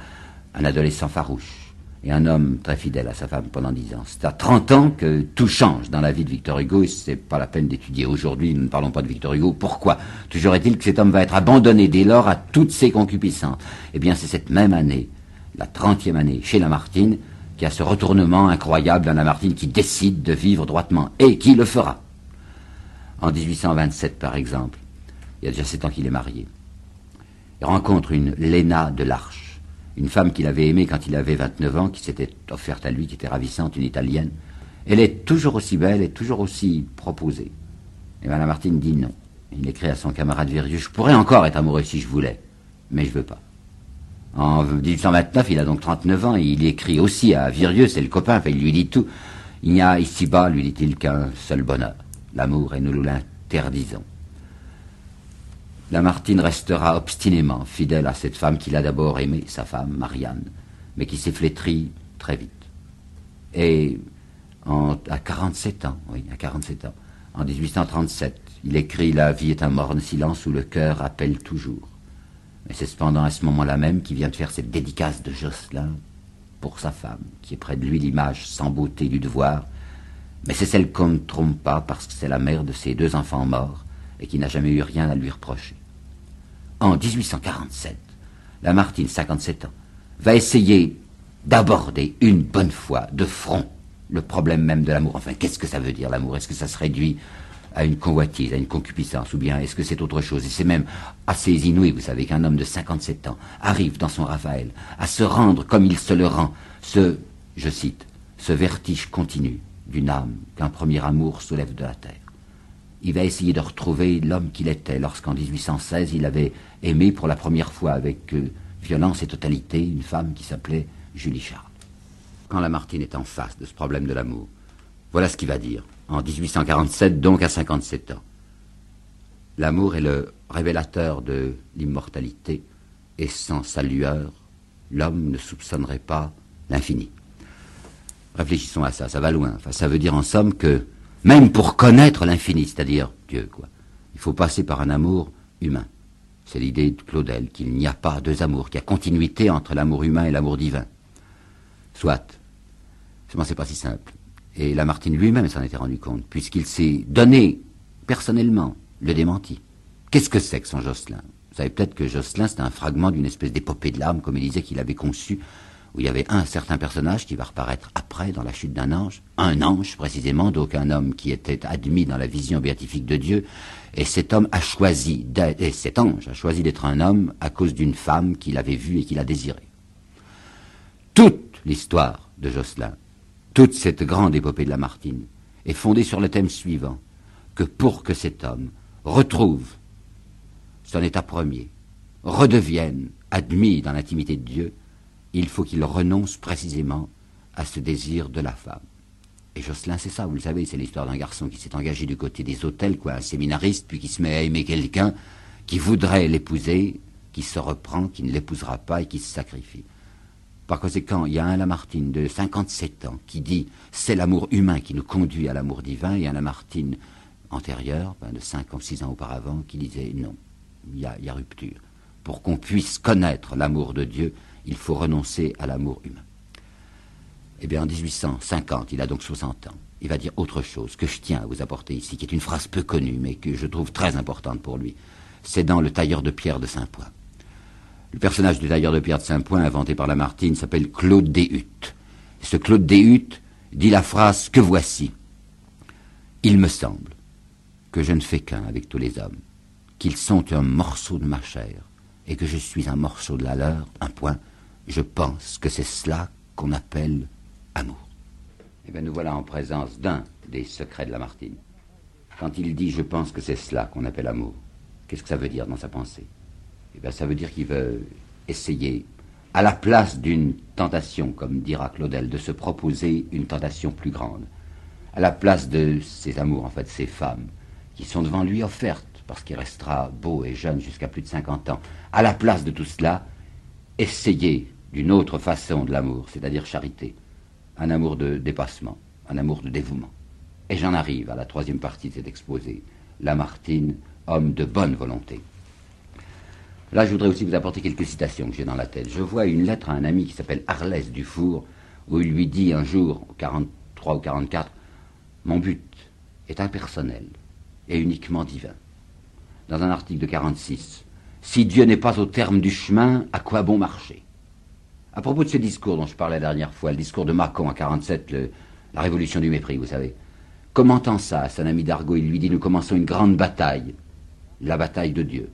un adolescent farouche et un homme très fidèle à sa femme pendant 10 ans, c'est à 30 ans que tout change dans la vie de Victor Hugo, et c'est pas la peine d'étudier aujourd'hui, nous ne parlons pas de Victor Hugo. Pourquoi? Toujours est-il que cet homme va être abandonné dès lors à toutes ses concupiscences. Eh bien, c'est cette même année la trentième année chez Lamartine, qui a ce retournement incroyable dans Lamartine qui décide de vivre droitement, et qui le fera. En 1827, par exemple, il y a déjà sept ans qu'il est marié. Il rencontre une Léna de l'Arche. Une femme qu'il avait aimée quand il avait 29 ans, qui s'était offerte à lui, qui était ravissante, une italienne. Elle est toujours aussi belle et toujours aussi proposée. Et Mme Lamartine dit non. Il écrit à son camarade Virieux, je pourrais encore être amoureux si je voulais, mais je veux pas. En 1829, il a donc 39 ans, et il écrit aussi à Virieux, c'est le copain, il lui dit tout. Il n'y a ici-bas, lui dit-il, qu'un seul bonheur, l'amour, et nous l'interdisons. Lamartine restera obstinément fidèle à cette femme qu'il a d'abord aimée, sa femme, Marianne, mais qui s'est flétrie très vite. Et à 47 ans, oui, à 47 ans, en 1837, il écrit La vie est un morne silence où le cœur appelle toujours. Mais c'est cependant à ce moment-là même qu'il vient de faire cette dédicace de Jocelyn pour sa femme, qui est près de lui l'image sans beauté du devoir, mais c'est celle qu'on ne trompe pas parce que c'est la mère de ses deux enfants morts et qui n'a jamais eu rien à lui reprocher. En 1847, Lamartine, 57 ans, va essayer d'aborder une bonne fois de front le problème même de l'amour. Enfin, qu'est-ce que ça veut dire l'amour? Est-ce que ça se réduit à une convoitise, à une concupiscence, ou bien est-ce que c'est autre chose? Et c'est même assez inouï, vous savez, qu'un homme de 57 ans arrive dans son Raphaël à se rendre comme il se le rend, ce, je cite, ce vertige continu d'une âme qu'un premier amour soulève de la terre. Il va essayer de retrouver l'homme qu'il était lorsqu'en 1816 il avait aimé pour la première fois avec euh, violence et totalité une femme qui s'appelait Julie Charles. Quand Lamartine est en face de ce problème de l'amour, voilà ce qu'il va dire en 1847, donc à 57 ans. L'amour est le révélateur de l'immortalité, et sans sa lueur, l'homme ne soupçonnerait pas l'infini. Réfléchissons à ça, ça va loin. Ça veut dire en somme que, même pour connaître l'infini, c'est-à-dire Dieu, quoi, il faut passer par un amour humain. C'est l'idée de Claudel, qu'il n'y a pas deux amours, qu'il y a continuité entre l'amour humain et l'amour divin. Soit. Seulement, c'est pas si simple. Et Lamartine lui-même s'en était rendu compte, puisqu'il s'est donné personnellement le démenti. Qu'est-ce que c'est que son Jocelyn? Vous savez peut-être que Jocelyn, c'est un fragment d'une espèce d'épopée de l'âme, comme il disait qu'il avait conçu, où il y avait un certain personnage qui va reparaître après dans la chute d'un ange, un ange précisément, donc un homme qui était admis dans la vision béatifique de Dieu, et cet homme a choisi, et cet ange a choisi d'être un homme à cause d'une femme qu'il avait vue et qu'il a désirée. Toute l'histoire de Jocelyn toute cette grande épopée de Lamartine est fondée sur le thème suivant, que pour que cet homme retrouve son état premier, redevienne admis dans l'intimité de Dieu, il faut qu'il renonce précisément à ce désir de la femme. Et Jocelyn, c'est ça, vous le savez, c'est l'histoire d'un garçon qui s'est engagé du côté des hôtels, quoi, un séminariste, puis qui se met à aimer quelqu'un qui voudrait l'épouser, qui se reprend, qui ne l'épousera pas et qui se sacrifie. Par conséquent, il y a un Lamartine de 57 ans qui dit c'est l'amour humain qui nous conduit à l'amour divin, et un Lamartine antérieur, ben, de 5 ou 6 ans auparavant, qui disait non, il y a, rupture. Pour qu'on puisse connaître l'amour de Dieu, il faut renoncer à l'amour humain. Eh bien, en 1850, il a donc 60 ans. Il va dire autre chose que je tiens à vous apporter ici, qui est une phrase peu connue, mais que je trouve très importante pour lui. C'est dans Le tailleur de pierre de Saint-Point. Le personnage du tailleur de pierre de Saint-Point, inventé par Lamartine, s'appelle Claude Deshuttes. Ce Claude Deshuttes dit la phrase que voici. Il me semble que je ne fais qu'un avec tous les hommes, qu'ils sont un morceau de ma chair, et que je suis un morceau de la leur, un point. Je pense que c'est cela qu'on appelle amour. Eh bien, nous voilà en présence d'un des secrets de Lamartine. Quand il dit je pense que c'est cela qu'on appelle amour, qu'est-ce que ça veut dire dans sa pensée? Eh bien, ça veut dire qu'il veut essayer, à la place d'une tentation, comme dira Claudel, de se proposer une tentation plus grande, à la place de ses amours, en fait, ses femmes, qui sont devant lui offertes, parce qu'il restera beau et jeune jusqu'à plus de 50 ans, à la place de tout cela, essayer d'une autre façon de l'amour, c'est-à-dire charité, un amour de dépassement, un amour de dévouement. Et j'en arrive à la troisième partie de cet exposé, Lamartine, homme de bonne volonté. Là, je voudrais aussi vous apporter quelques citations que j'ai dans la tête. Je vois une lettre à un ami qui s'appelle Arlès Dufour, où il lui dit un jour, 43 ou 44, Mon but est impersonnel et uniquement divin. Dans un article de 46, Si Dieu n'est pas au terme du chemin, à quoi bon marcher? À propos de ce discours dont je parlais la dernière fois, le discours de Macron à 47, la révolution du mépris, vous savez. Commentant ça à son ami d'Argot, il lui dit Nous commençons une grande bataille, la bataille de Dieu.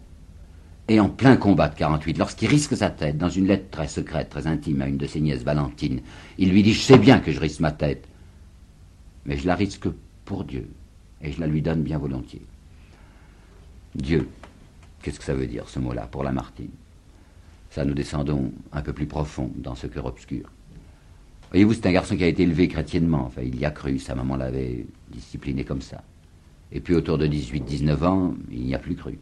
Et en plein combat de 48, lorsqu'il risque sa tête, dans une lettre très secrète, très intime à une de ses nièces, Valentine, il lui dit Je sais bien que je risque ma tête, mais je la risque pour Dieu, et je la lui donne bien volontiers. Dieu, qu'est-ce que ça veut dire ce mot-là pour Lamartine? Ça, nous descendons un peu plus profond dans ce cœur obscur. Voyez-vous, c'est un garçon qui a été élevé chrétiennement, enfin, il y a cru, sa maman l'avait discipliné comme ça. Et puis autour de 18-19 ans, il n'y a plus cru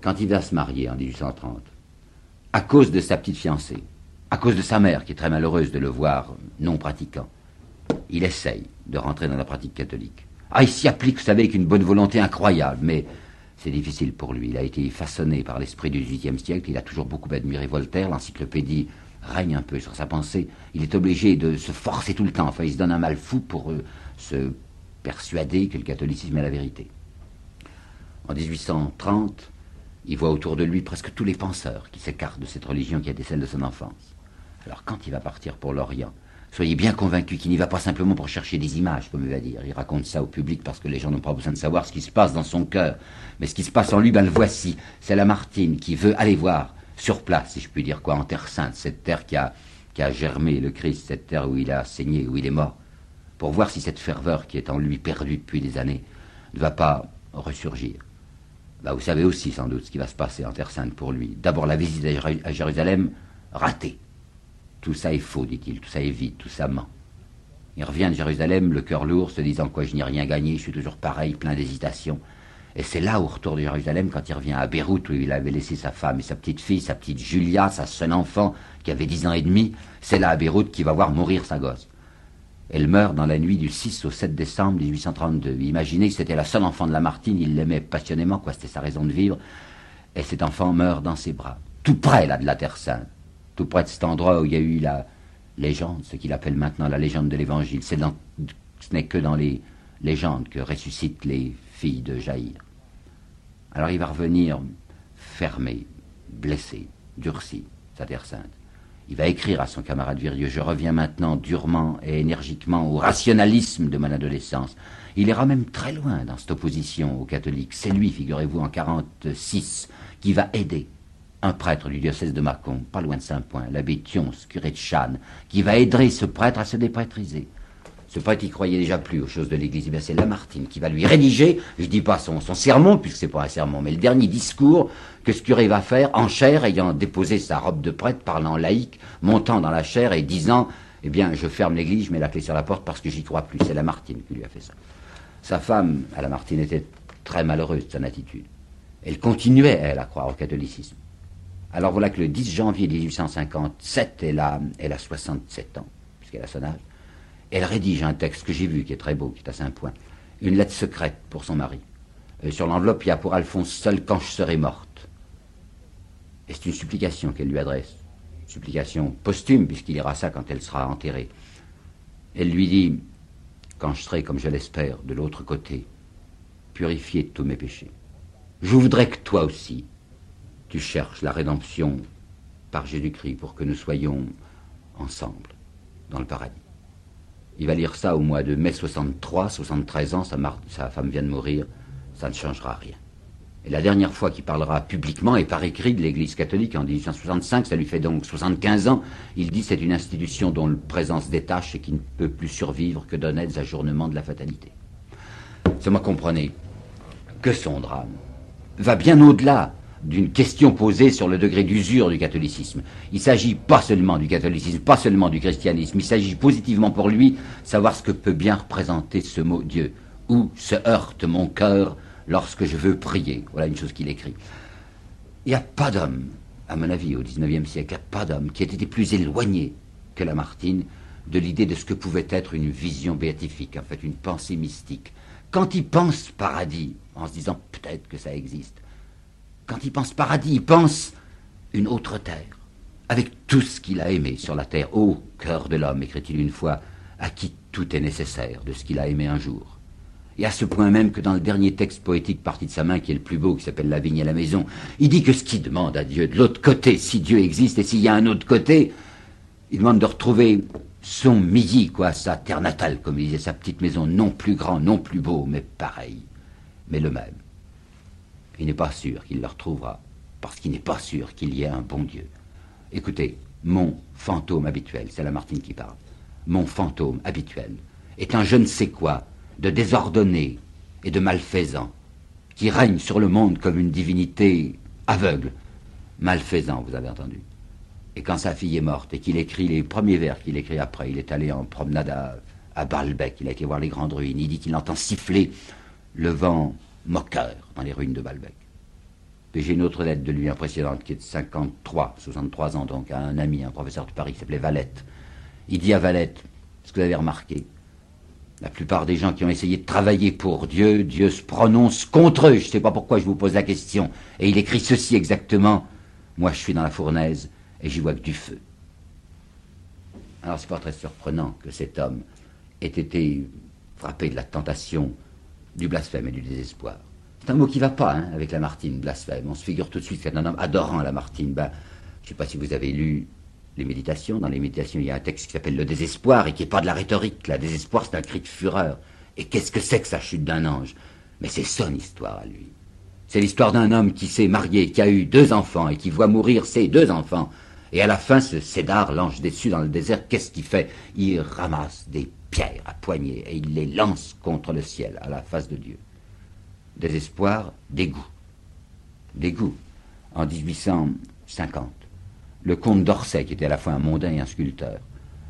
quand il va se marier en 1830, à cause de sa petite fiancée, à cause de sa mère qui est très malheureuse de le voir non pratiquant, il essaye de rentrer dans la pratique catholique. Ah, il s'y applique, vous savez, avec une bonne volonté incroyable, mais c'est difficile pour lui. Il a été façonné par l'esprit du XVIIIe siècle, il a toujours beaucoup admiré Voltaire, l'encyclopédie règne un peu sur sa pensée. Il est obligé de se forcer tout le temps, enfin, il se donne un mal fou pour euh, se persuader que le catholicisme est la vérité. En 1830, il voit autour de lui presque tous les penseurs qui s'écartent de cette religion qui a été celle de son enfance. Alors quand il va partir pour l'Orient, soyez bien convaincus qu'il n'y va pas simplement pour chercher des images, comme il va dire. Il raconte ça au public parce que les gens n'ont pas besoin de savoir ce qui se passe dans son cœur. Mais ce qui se passe en lui, ben le voici. C'est Lamartine qui veut aller voir sur place, si je puis dire quoi, en Terre Sainte, cette terre qui a, qui a germé le Christ, cette terre où il a saigné, où il est mort, pour voir si cette ferveur qui est en lui perdue depuis des années ne va pas ressurgir. Bah, vous savez aussi sans doute ce qui va se passer en Terre Sainte pour lui. D'abord la visite à Jérusalem, ratée. Tout ça est faux, dit-il, tout ça est vide, tout ça ment. Il revient de Jérusalem, le cœur lourd, se disant quoi, je n'ai rien gagné, je suis toujours pareil, plein d'hésitation. Et c'est là, au retour de Jérusalem, quand il revient à Beyrouth, où il avait laissé sa femme et sa petite fille, sa petite Julia, sa seule enfant, qui avait dix ans et demi, c'est là à Beyrouth qu'il va voir mourir sa gosse. Elle meurt dans la nuit du 6 au 7 décembre 1832. Imaginez c'était la seule enfant de Lamartine, il l'aimait passionnément, quoi, c'était sa raison de vivre. Et cet enfant meurt dans ses bras, tout près là de la Terre Sainte, tout près de cet endroit où il y a eu la légende, ce qu'il appelle maintenant la légende de l'Évangile. ce n'est que dans les légendes que ressuscitent les filles de Jaïr. Alors il va revenir fermé, blessé, durci, sa Terre Sainte. Il va écrire à son camarade Virieux Je reviens maintenant durement et énergiquement au rationalisme de mon adolescence. Il ira même très loin dans cette opposition aux catholiques. C'est lui, figurez-vous, en 46, qui va aider un prêtre du diocèse de Mâcon, pas loin de Saint-Point, l'abbé Thions, curé de Channes, qui va aider ce prêtre à se déprétriser. Ce prêtre, il croyait déjà plus aux choses de l'Église. Eh c'est Lamartine qui va lui rédiger, je dis pas son, son sermon, puisque c'est pas un sermon, mais le dernier discours que ce curé va faire en chair, ayant déposé sa robe de prêtre, parlant laïque, montant dans la chair et disant, eh bien, je ferme l'Église, je mets la clé sur la porte parce que j'y crois plus. C'est Lamartine qui lui a fait ça. Sa femme, à Lamartine, était très malheureuse de son attitude. Elle continuait, elle, à croire au catholicisme. Alors voilà que le 10 janvier 1857, elle a, elle a 67 ans, puisqu'elle a son âge. Elle rédige un texte que j'ai vu, qui est très beau, qui est à un point. Une lettre secrète pour son mari. Euh, sur l'enveloppe, il y a pour Alphonse seul quand je serai morte. Et c'est une supplication qu'elle lui adresse. supplication posthume, puisqu'il ira ça quand elle sera enterrée. Elle lui dit Quand je serai, comme je l'espère, de l'autre côté, purifié de tous mes péchés, je voudrais que toi aussi, tu cherches la rédemption par Jésus-Christ pour que nous soyons ensemble dans le paradis. Il va lire ça au mois de mai 63, 73 ans, sa, femme vient de mourir, ça ne changera rien. Et la dernière fois qu'il parlera publiquement et par écrit de l'Église catholique en 1865, ça lui fait donc 75 ans, il dit c'est une institution dont le présence détache et qui ne peut plus survivre que d'honnêtes ajournements de la fatalité. Moi comprenez que son drame va bien au-delà d'une question posée sur le degré d'usure du catholicisme. Il s'agit pas seulement du catholicisme, pas seulement du christianisme, il s'agit positivement pour lui savoir ce que peut bien représenter ce mot Dieu. Où se heurte mon cœur lorsque je veux prier. Voilà une chose qu'il écrit. Il n'y a pas d'homme, à mon avis, au XIXe siècle, il n'y a pas d'homme qui ait été plus éloigné que Lamartine de l'idée de ce que pouvait être une vision béatifique, en fait une pensée mystique. Quand il pense paradis, en se disant peut-être que ça existe, quand il pense paradis, il pense une autre terre, avec tout ce qu'il a aimé sur la terre. Ô cœur de l'homme, écrit-il une fois, à qui tout est nécessaire de ce qu'il a aimé un jour. Et à ce point même que dans le dernier texte poétique parti de sa main, qui est le plus beau, qui s'appelle La vigne et la maison, il dit que ce qu'il demande à Dieu, de l'autre côté, si Dieu existe et s'il y a un autre côté, il demande de retrouver son midi, quoi, sa terre natale, comme il disait, sa petite maison, non plus grand, non plus beau, mais pareil, mais le même. Il n'est pas sûr qu'il le retrouvera, parce qu'il n'est pas sûr qu'il y ait un bon Dieu. Écoutez, mon fantôme habituel, c'est Lamartine qui parle, mon fantôme habituel est un je ne sais quoi de désordonné et de malfaisant, qui règne sur le monde comme une divinité aveugle, malfaisant, vous avez entendu. Et quand sa fille est morte et qu'il écrit les premiers vers qu'il écrit après, il est allé en promenade à, à Balbec, il a été voir les grandes ruines, il dit qu'il entend siffler le vent moqueur dans les ruines de Balbec. J'ai une autre lettre de lui impressionnante qui est de 53, 63 ans donc, à un ami, un professeur de Paris qui s'appelait Valette. Il dit à Valette, ce que vous avez remarqué, la plupart des gens qui ont essayé de travailler pour Dieu, Dieu se prononce contre eux. Je ne sais pas pourquoi je vous pose la question. Et il écrit ceci exactement. Moi, je suis dans la fournaise et j'y vois que du feu. Alors, c'est pas très surprenant que cet homme ait été frappé de la tentation du blasphème et du désespoir. C'est un mot qui va pas hein, avec Lamartine, blasphème. On se figure tout de suite c'est un homme adorant Lamartine. Ben, je ne sais pas si vous avez lu les méditations. Dans les méditations, il y a un texte qui s'appelle le désespoir et qui n'est pas de la rhétorique. Le désespoir, c'est un cri de fureur. Et qu'est-ce que c'est que sa chute d'un ange? Mais c'est son histoire à lui. C'est l'histoire d'un homme qui s'est marié, qui a eu deux enfants et qui voit mourir ses deux enfants. Et à la fin, ce Cédar, l'ange déçu dans le désert, qu'est-ce qu'il fait? Il ramasse des pierres à poignées et il les lance contre le ciel, à la face de Dieu. Désespoir, dégoût. Dégoût. En 1850, le comte d'Orsay, qui était à la fois un mondain et un sculpteur,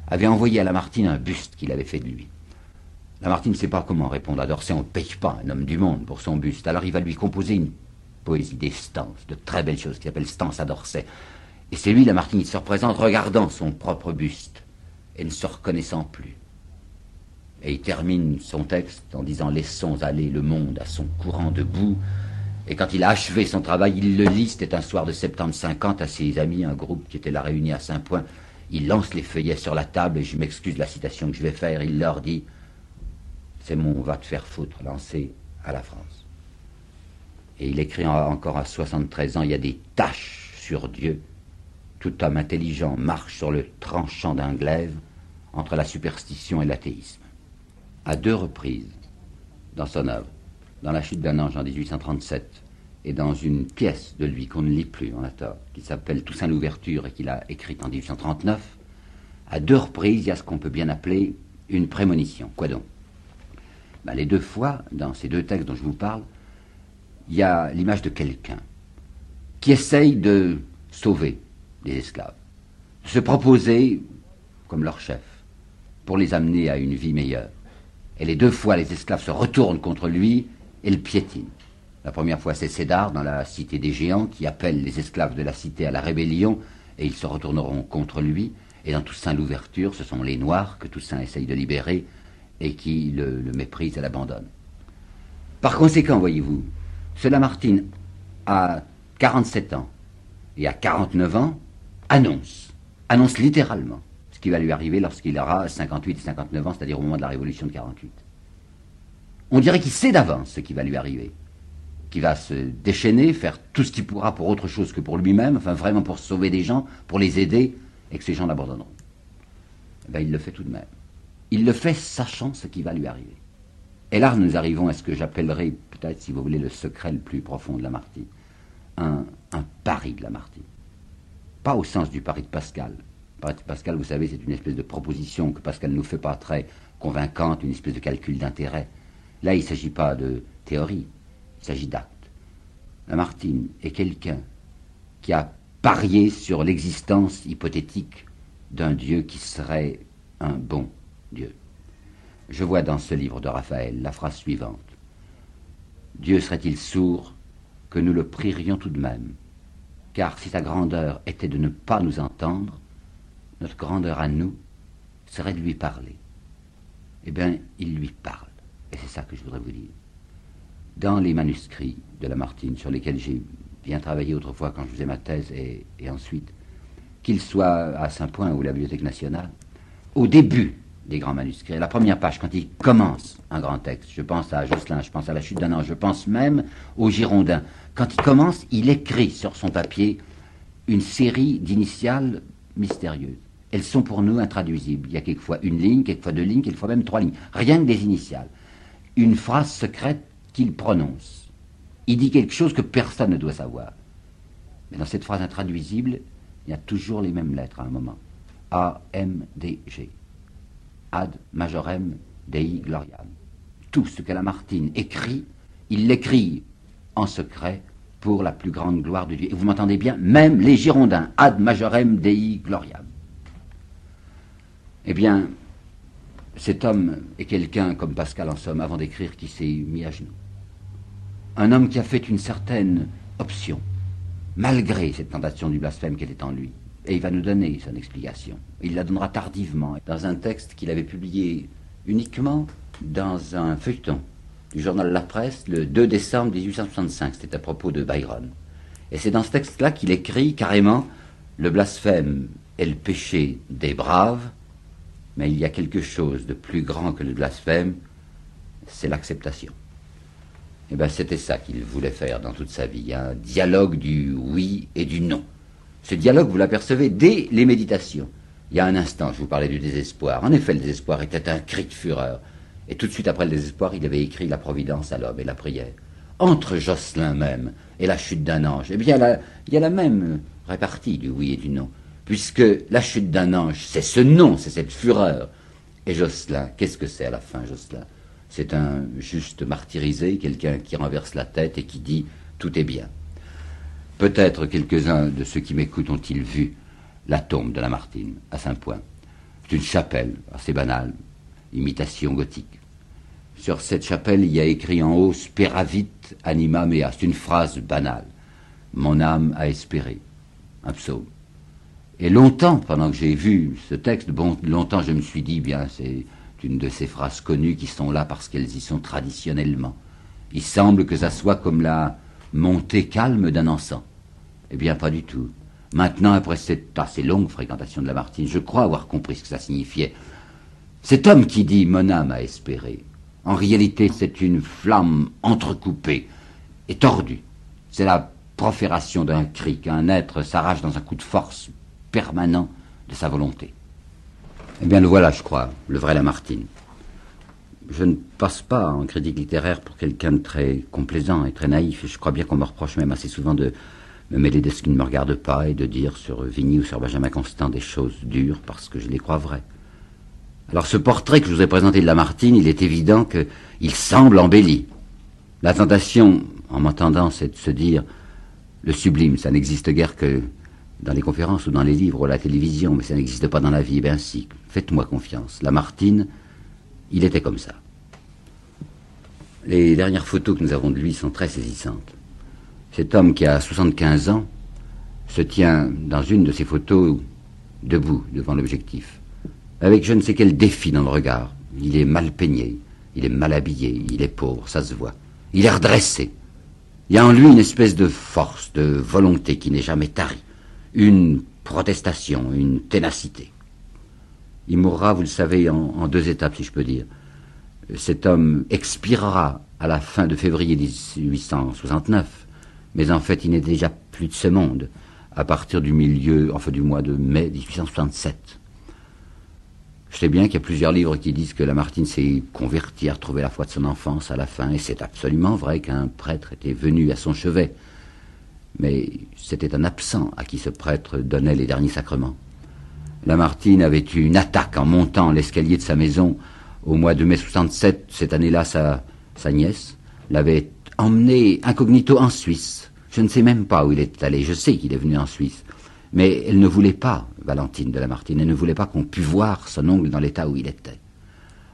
avait envoyé à Lamartine un buste qu'il avait fait de lui. Lamartine ne sait pas comment répondre à d'Orsay, on ne paye pas un homme du monde pour son buste. Alors il va lui composer une poésie, des stances, de très belles choses, qui s'appelle Stances à d'Orsay. Et c'est lui, Lamartine, qui se représente regardant son propre buste et ne se reconnaissant plus. Et il termine son texte en disant Laissons aller le monde à son courant de boue. Et quand il a achevé son travail, il le lit. C'était un soir de septembre 50 à ses amis, un groupe qui était là réuni à Saint-Point. Il lance les feuillets sur la table et je m'excuse de la citation que je vais faire. Il leur dit C'est mon va te faire foutre lancé à la France. Et il écrit encore à 73 ans Il y a des taches sur Dieu. Tout homme intelligent marche sur le tranchant d'un glaive entre la superstition et l'athéisme à deux reprises dans son œuvre, dans La chute d'un ange en 1837 et dans une pièce de lui qu'on ne lit plus, on a tort, qui s'appelle Toussaint l'ouverture et qu'il a écrite en 1839, à deux reprises, il y a ce qu'on peut bien appeler une prémonition. Quoi donc? Ben, Les deux fois, dans ces deux textes dont je vous parle, il y a l'image de quelqu'un qui essaye de sauver les esclaves, de se proposer comme leur chef, pour les amener à une vie meilleure. Et les deux fois, les esclaves se retournent contre lui et le piétinent. La première fois, c'est Cédar, dans la cité des géants, qui appelle les esclaves de la cité à la rébellion, et ils se retourneront contre lui. Et dans Toussaint l'ouverture, ce sont les Noirs que Toussaint essaye de libérer et qui le, méprisent et l'abandonnent. Par conséquent, voyez-vous, ce Lamartine, à 47 ans et à 49 ans, annonce, annonce littéralement ce qui va lui arriver lorsqu'il aura 58 et 59 ans, c'est-à-dire au moment de la Révolution de 48. On dirait qu'il sait d'avance ce qui va lui arriver, qu'il va se déchaîner, faire tout ce qu'il pourra pour autre chose que pour lui-même, enfin vraiment pour sauver des gens, pour les aider, et que ces gens l'abandonneront. Eh il le fait tout de même. Il le fait sachant ce qui va lui arriver. Et là, nous arrivons à ce que j'appellerai, peut-être, si vous voulez, le secret le plus profond de Lamartine. Un, un pari de Lamartine. Pas au sens du pari de Pascal, Pascal, vous savez, c'est une espèce de proposition que Pascal nous fait pas très convaincante, une espèce de calcul d'intérêt. Là, il ne s'agit pas de théorie, il s'agit d'actes. Lamartine est quelqu'un qui a parié sur l'existence hypothétique d'un Dieu qui serait un bon Dieu. Je vois dans ce livre de Raphaël la phrase suivante. Dieu serait-il sourd que nous le prierions tout de même Car si sa grandeur était de ne pas nous entendre, notre grandeur à nous serait de lui parler. Eh bien, il lui parle. Et c'est ça que je voudrais vous dire. Dans les manuscrits de Lamartine, sur lesquels j'ai bien travaillé autrefois quand je faisais ma thèse et, ensuite, qu'ils soient à Saint-Point ou à la Bibliothèque nationale, au début des grands manuscrits, la première page, quand il commence un grand texte, je pense à Jocelyn, je pense à la chute d'un an, je pense même au Girondin, quand il commence, il écrit sur son papier une série d'initiales mystérieuses. Elles sont pour nous intraduisibles. Il y a quelquefois une ligne, quelquefois deux lignes, quelquefois même trois lignes. Rien que des initiales. Une phrase secrète qu'il prononce. il dit quelque chose que personne ne doit savoir. Mais dans cette phrase intraduisible, il y a toujours les mêmes lettres à un moment. A, M, D, G. Ad majorem Dei gloriam. Tout ce que Lamartine écrit, il l'écrit en secret pour la plus grande gloire de Dieu. Et vous m'entendez bien, même les Girondins, ad majorem Dei gloriam. Eh bien, cet homme est quelqu'un, comme Pascal en somme, avant d'écrire, qui s'est mis à genoux. Un homme qui a fait une certaine option, malgré cette tentation du blasphème qui était en lui. Et il va nous donner son explication. Il la donnera tardivement, dans un texte qu'il avait publié uniquement dans un feuilleton du journal La Presse le 2 décembre 1865. C'était à propos de Byron. Et c'est dans ce texte-là qu'il écrit carrément Le blasphème est le péché des braves, mais il y a quelque chose de plus grand que le blasphème, c'est l'acceptation. Et eh bien c'était ça qu'il voulait faire dans toute sa vie, un dialogue du oui et du non. Ce dialogue, vous l'apercevez dès les méditations. Il y a un instant, je vous parlais du désespoir. En effet, le désespoir était un cri de fureur. Et tout de suite après le désespoir, il avait écrit la providence à l'homme et la prière. Entre Jocelyn même et la chute d'un ange, eh bien, il y a la même répartie du oui et du non. Puisque la chute d'un ange, c'est ce non, c'est cette fureur. Et Jocelyn, qu'est-ce que c'est à la fin, Jocelyn? C'est un juste martyrisé, quelqu'un qui renverse la tête et qui dit tout est bien. Peut-être quelques-uns de ceux qui m'écoutent ont-ils vu la tombe de Lamartine à Saint-Point. C'est une chapelle assez banale, imitation gothique. Sur cette chapelle, il y a écrit en haut Speravit anima mea. C'est une phrase banale. Mon âme a espéré. Un psaume. Et longtemps, pendant que j'ai vu ce texte, bon, longtemps je me suis dit, bien, c'est une de ces phrases connues qui sont là parce qu'elles y sont traditionnellement. Il semble que ça soit comme la montée calme d'un encens. Eh bien, pas du tout. Maintenant, après cette assez longue fréquentation de Lamartine, je crois avoir compris ce que ça signifiait. Cet homme qui dit Mon âme a espéré, en réalité, c'est une flamme entrecoupée et tordue. C'est la profération d'un cri qu'un être s'arrache dans un coup de force permanent de sa volonté. Eh bien, le voilà, je crois, le vrai Lamartine. Je ne passe pas en critique littéraire pour quelqu'un de très complaisant et très naïf, et je crois bien qu'on me reproche même assez souvent de me mêler de ce qui ne me regarde pas et de dire sur Vigny ou sur Benjamin Constant des choses dures parce que je les crois vraies. Alors ce portrait que je vous ai présenté de Lamartine, il est évident qu'il semble embelli. La tentation, en m'entendant, c'est de se dire le sublime, ça n'existe guère que dans les conférences ou dans les livres ou à la télévision, mais ça n'existe pas dans la vie. Bien si, faites-moi confiance. Lamartine, il était comme ça. Les dernières photos que nous avons de lui sont très saisissantes. Cet homme qui a 75 ans se tient dans une de ces photos debout devant l'objectif, avec je ne sais quel défi dans le regard. Il est mal peigné, il est mal habillé, il est pauvre, ça se voit. Il est redressé. Il y a en lui une espèce de force, de volonté qui n'est jamais tarie une protestation, une ténacité. Il mourra, vous le savez, en, deux étapes, si je peux dire. Cet homme expirera à la fin de février 1869, mais en fait, il n'est déjà plus de ce monde à partir du milieu, enfin du mois de mai 1867. Je sais bien qu'il y a plusieurs livres qui disent que Lamartine s'est converti à retrouver la foi de son enfance à la fin, et c'est absolument vrai qu'un prêtre était venu à son chevet mais c'était un absent à qui ce prêtre donnait les derniers sacrements. Lamartine avait eu une attaque en montant l'escalier de sa maison au mois de mai 67. Cette année-là, sa, nièce l'avait emmené incognito en Suisse. Je ne sais même pas où il est allé. Je sais qu'il est venu en Suisse. Mais elle ne voulait pas, Valentine de Lamartine, elle ne voulait pas qu'on pût voir son ongle dans l'état où il était.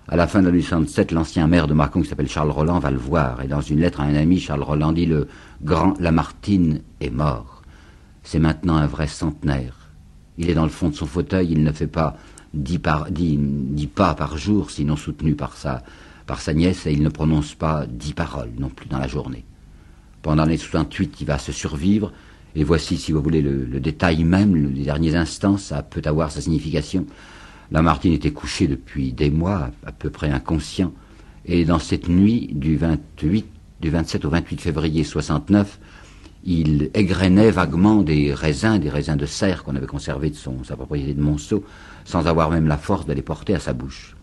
À la fin de 1867, l'ancien maire de Mâcon, qui s'appelle Charles Roland, va le voir. Et dans une lettre à un ami, Charles Roland dit Le grand Lamartine est mort. C'est maintenant un vrai centenaire. Il est dans le fond de son fauteuil, il ne fait pas dix, pas par jour, sinon soutenu par sa, par sa nièce, et il ne prononce pas dix paroles non plus dans la journée. Pendant les 68, il va se survivre, et voici, si vous voulez, le, le détail même, les derniers instants, ça peut avoir sa signification. Lamartine était couché depuis des mois, à peu près inconscient, et dans cette nuit du 28, du 27 au 28 février 69, il égrenait vaguement des raisins, des raisins de serre qu'on avait conservés de son, sa propriété de Monceau, sans avoir même la force de les porter à sa bouche.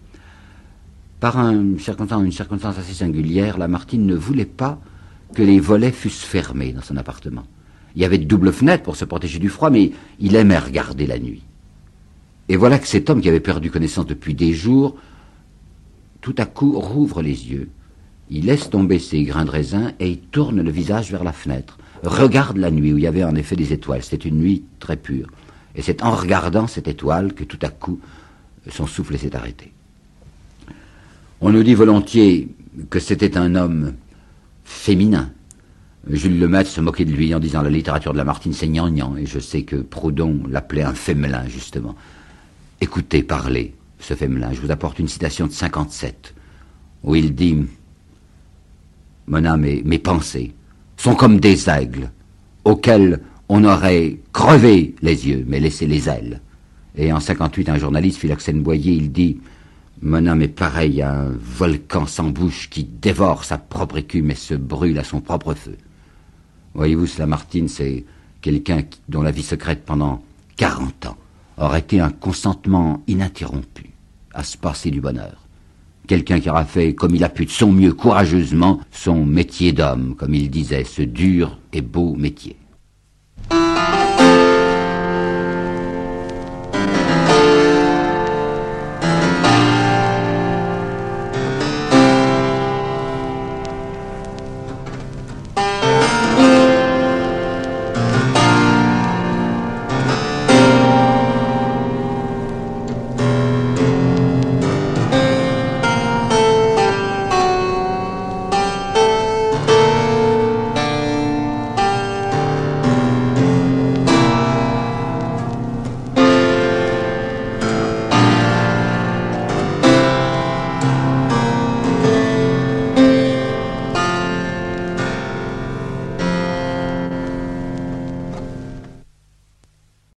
Par une circonstance assez singulière, Lamartine ne voulait pas que les volets fussent fermés dans son appartement. Il y avait de doubles fenêtres pour se protéger du froid, mais il aimait regarder la nuit. Et voilà que cet homme qui avait perdu connaissance depuis des jours, tout à coup rouvre les yeux, il laisse tomber ses grains de raisin et il tourne le visage vers la fenêtre, regarde la nuit où il y avait en effet des étoiles. C'était une nuit très pure. Et c'est en regardant cette étoile que tout à coup son souffle s'est arrêté. On nous dit volontiers que c'était un homme féminin. Jules Lemaitre se moquait de lui en disant la littérature de Lamartine c'est gnangnan, et je sais que Proudhon l'appelait un fémelin, justement. Écoutez, parlez, ce fémelin. Je vous apporte une citation de 57, où il dit Mon âme et mes pensées sont comme des aigles, auxquels on aurait crevé les yeux, mais laissé les ailes. Et en 58, un journaliste, Philoxène Boyer, il dit Mon âme est pareil à un volcan sans bouche qui dévore sa propre écume et se brûle à son propre feu. Voyez-vous, Lamartine, c'est quelqu'un dont la vie secrète pendant 40 ans aurait été un consentement ininterrompu à se passer du bonheur. Quelqu'un qui aura fait, comme il a pu de son mieux, courageusement, son métier d'homme, comme il disait, ce dur et beau métier.